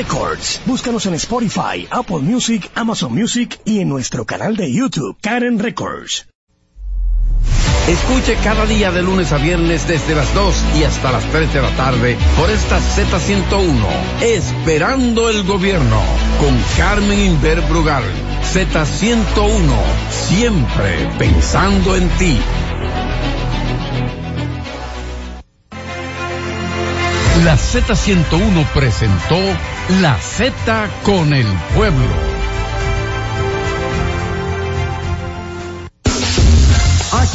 Records. Búscanos en Spotify, Apple Music, Amazon Music y en nuestro canal de YouTube, Karen Records. Escuche cada día de lunes a viernes desde las 2 y hasta las 3 de la tarde por esta Z101, Esperando el Gobierno, con Carmen Inver Brugal. Z101, siempre pensando en ti. La Z101 presentó La Z con el pueblo.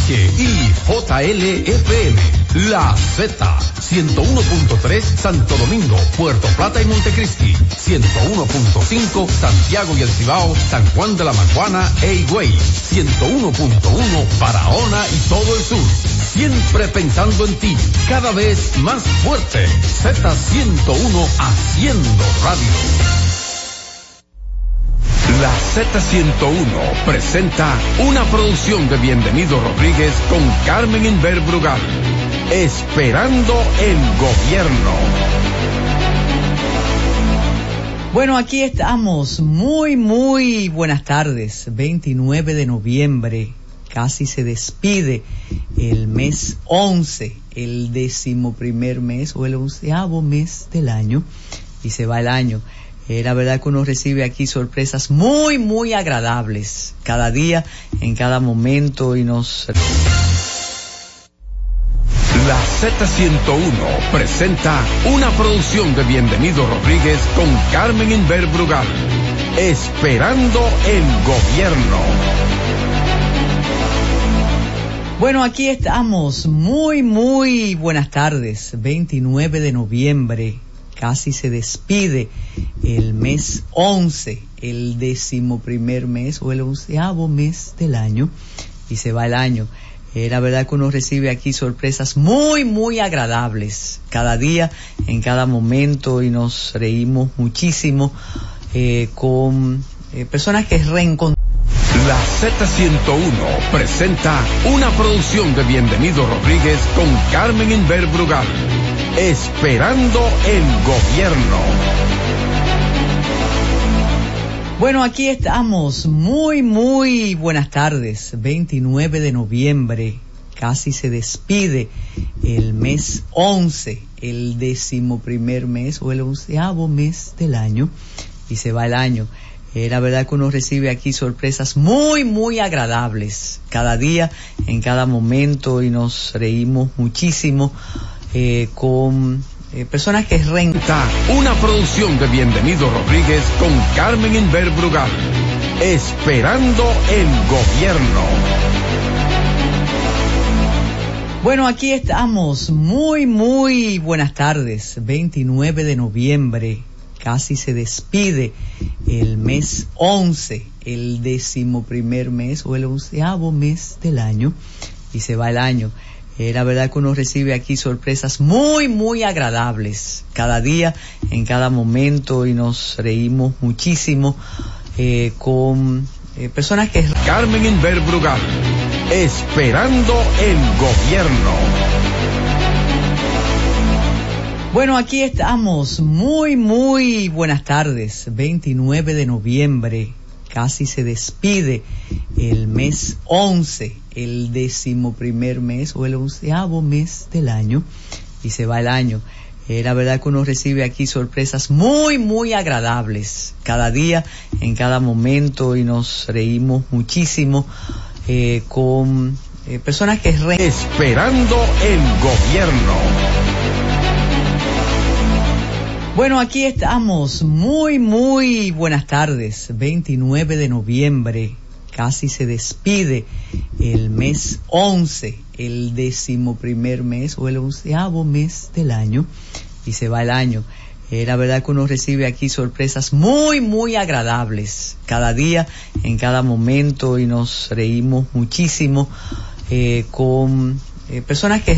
Vieques y JLFM. La Z, 101.3 Santo Domingo, Puerto Plata y Montecristi, 101.5 Santiago y El Cibao, San Juan de la Maguana e Higüey, 101.1 Barahona y todo el sur. Siempre pensando en ti, cada vez más fuerte. Z101 haciendo radio. La Z101 presenta una producción de Bienvenido Rodríguez con Carmen Inver Brugal. Esperando el gobierno. Bueno, aquí estamos. Muy, muy buenas tardes. 29 de noviembre. Casi se despide el mes 11, el decimoprimer mes o el onceavo mes del año. Y se va el año. Eh, la verdad que uno recibe aquí sorpresas muy, muy agradables cada día, en cada momento y nos... La Z101 presenta una producción de Bienvenido Rodríguez con Carmen Inver Brugal. Esperando el gobierno. Bueno, aquí estamos. Muy, muy buenas tardes. 29 de noviembre. Casi se despide el mes 11, el decimoprimer mes o el onceavo mes del año. Y se va el año. Eh, la verdad que uno recibe aquí sorpresas muy, muy agradables cada día, en cada momento y nos reímos muchísimo eh, con eh, personas que reencontramos. La Z101 presenta una producción de Bienvenido Rodríguez con Carmen Inver Brugal. Esperando el gobierno. Bueno, aquí estamos. Muy, muy buenas tardes. 29 de noviembre. Casi se despide el mes 11, el decimoprimer mes o el onceavo mes del año. Y se va el año. Eh, la verdad que uno recibe aquí sorpresas muy, muy agradables cada día, en cada momento y nos reímos muchísimo eh, con eh, personas que renta. Una producción de Bienvenido Rodríguez con Carmen Inver Brugal. Esperando el gobierno. Bueno, aquí estamos. Muy, muy buenas tardes. 29 de noviembre. Casi se despide el mes 11, el decimoprimer mes o el onceavo mes del año. Y se va el año. Eh, la verdad que uno recibe aquí sorpresas muy, muy agradables cada día, en cada momento y nos reímos muchísimo eh, con eh, personas que... Carmen Inver Brugal. Esperando el gobierno. Bueno, aquí estamos. Muy, muy buenas tardes. 29 de noviembre. Casi se despide el mes 11, el decimoprimer mes o el onceavo mes del año. Y se va el año. Eh, la verdad que uno recibe aquí sorpresas muy, muy agradables cada día, en cada momento y nos reímos muchísimo eh, con eh, personas que... Esperando el gobierno. Bueno, aquí estamos. Muy, muy buenas tardes. 29 de noviembre. Casi se despide el mes 11, el decimoprimer mes o el onceavo mes del año. Y se va el año. Eh, la verdad que uno recibe aquí sorpresas muy, muy agradables cada día, en cada momento y nos reímos muchísimo eh, con eh, personas que...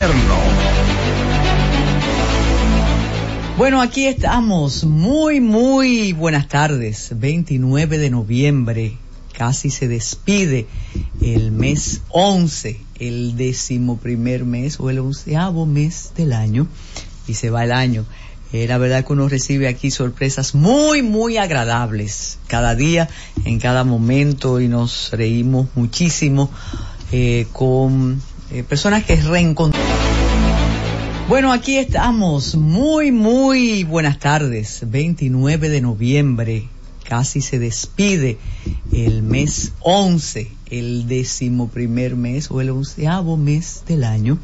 Bueno, aquí estamos. Muy, muy buenas tardes. 29 de noviembre. Casi se despide el mes 11, el decimoprimer mes o el onceavo mes del año. Y se va el año. Eh, la verdad que uno recibe aquí sorpresas muy, muy agradables cada día, en cada momento y nos reímos muchísimo eh, con eh, personas que reencontramos. Bueno, aquí estamos. Muy, muy buenas tardes. 29 de noviembre. Casi se despide el mes 11, el decimoprimer mes o el onceavo mes del año.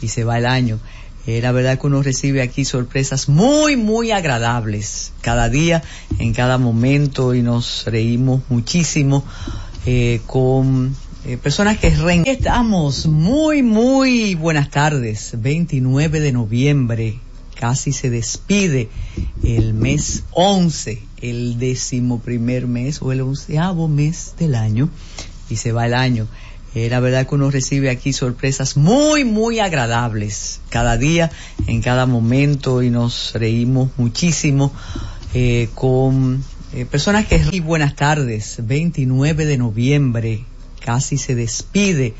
Y se va el año. Eh, la verdad que uno recibe aquí sorpresas muy, muy agradables cada día, en cada momento y nos reímos muchísimo eh, con eh, personas que ren. Estamos muy muy buenas tardes. 29 de noviembre. Casi se despide el mes 11 el decimoprimer mes o el onceavo mes del año. Y se va el año. Eh, la verdad que uno recibe aquí sorpresas muy, muy agradables cada día, en cada momento y nos reímos muchísimo eh, con eh, personas que... Y buenas tardes, 29 de noviembre, casi se despide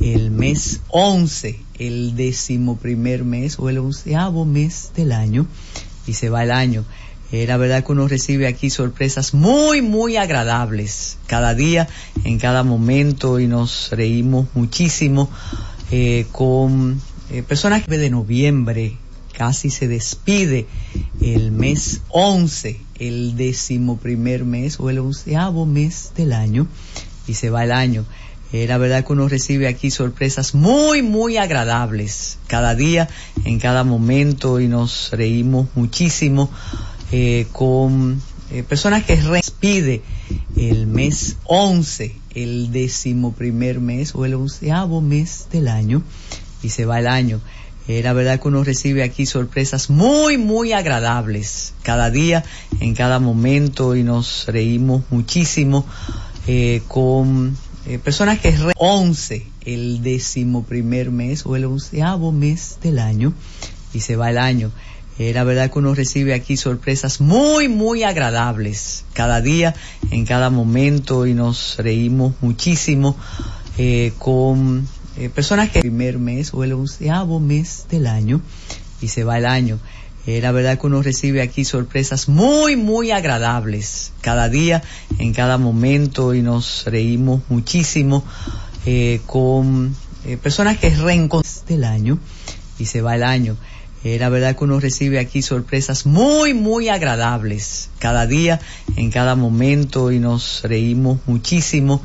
el mes 11, el decimoprimer mes o el onceavo mes del año y se va el año. Eh, la verdad que uno recibe aquí sorpresas muy, muy agradables cada día, en cada momento y nos reímos muchísimo eh, con eh, personas que de noviembre casi se despide el mes 11, el decimoprimer mes o el onceavo mes del año y se va el año. Eh, la verdad que uno recibe aquí sorpresas muy, muy agradables cada día, en cada momento y nos reímos muchísimo eh, con eh, personas que despide el mes 11, el decimoprimer mes o el onceavo mes del año y se va el año. Eh, la verdad que uno recibe aquí sorpresas muy, muy agradables cada día, en cada momento y nos reímos muchísimo eh, con eh, personas que re 11, el decimoprimer mes o el onceavo mes del año y se va el año. Eh, la verdad que uno recibe aquí sorpresas muy, muy agradables cada día, en cada momento y nos reímos muchísimo eh, con eh, personas que el primer mes o el onceavo mes del año y se va el año. Eh, la verdad que uno recibe aquí sorpresas muy, muy agradables cada día, en cada momento y nos reímos muchísimo eh, con eh, personas que reencontramos del año y se va el año. Eh, la verdad que uno recibe aquí sorpresas muy, muy agradables cada día, en cada momento y nos reímos muchísimo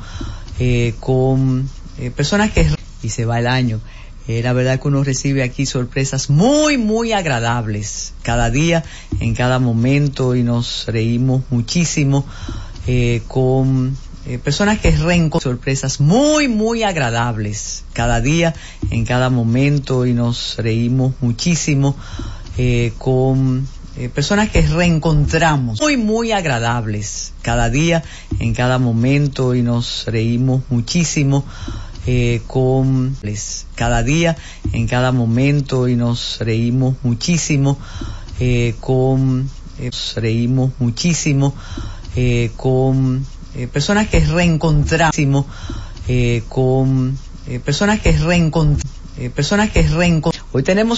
con personas que y se va el año. Eh, la verdad que uno recibe aquí sorpresas muy, muy agradables cada día, en cada momento y nos reímos muchísimo eh, con eh, personas que reencontramos sorpresas muy, muy agradables cada día, en cada momento y nos reímos muchísimo con personas que reencontramos muy, muy agradables cada día, en cada momento y nos reímos muchísimo eh, con les- cada día, en cada momento y nos reímos muchísimo eh, con eh, reímos muchísimo eh, con eh, personas que reencontramos con personas que reencontramos personas que reencontramos hoy tenemos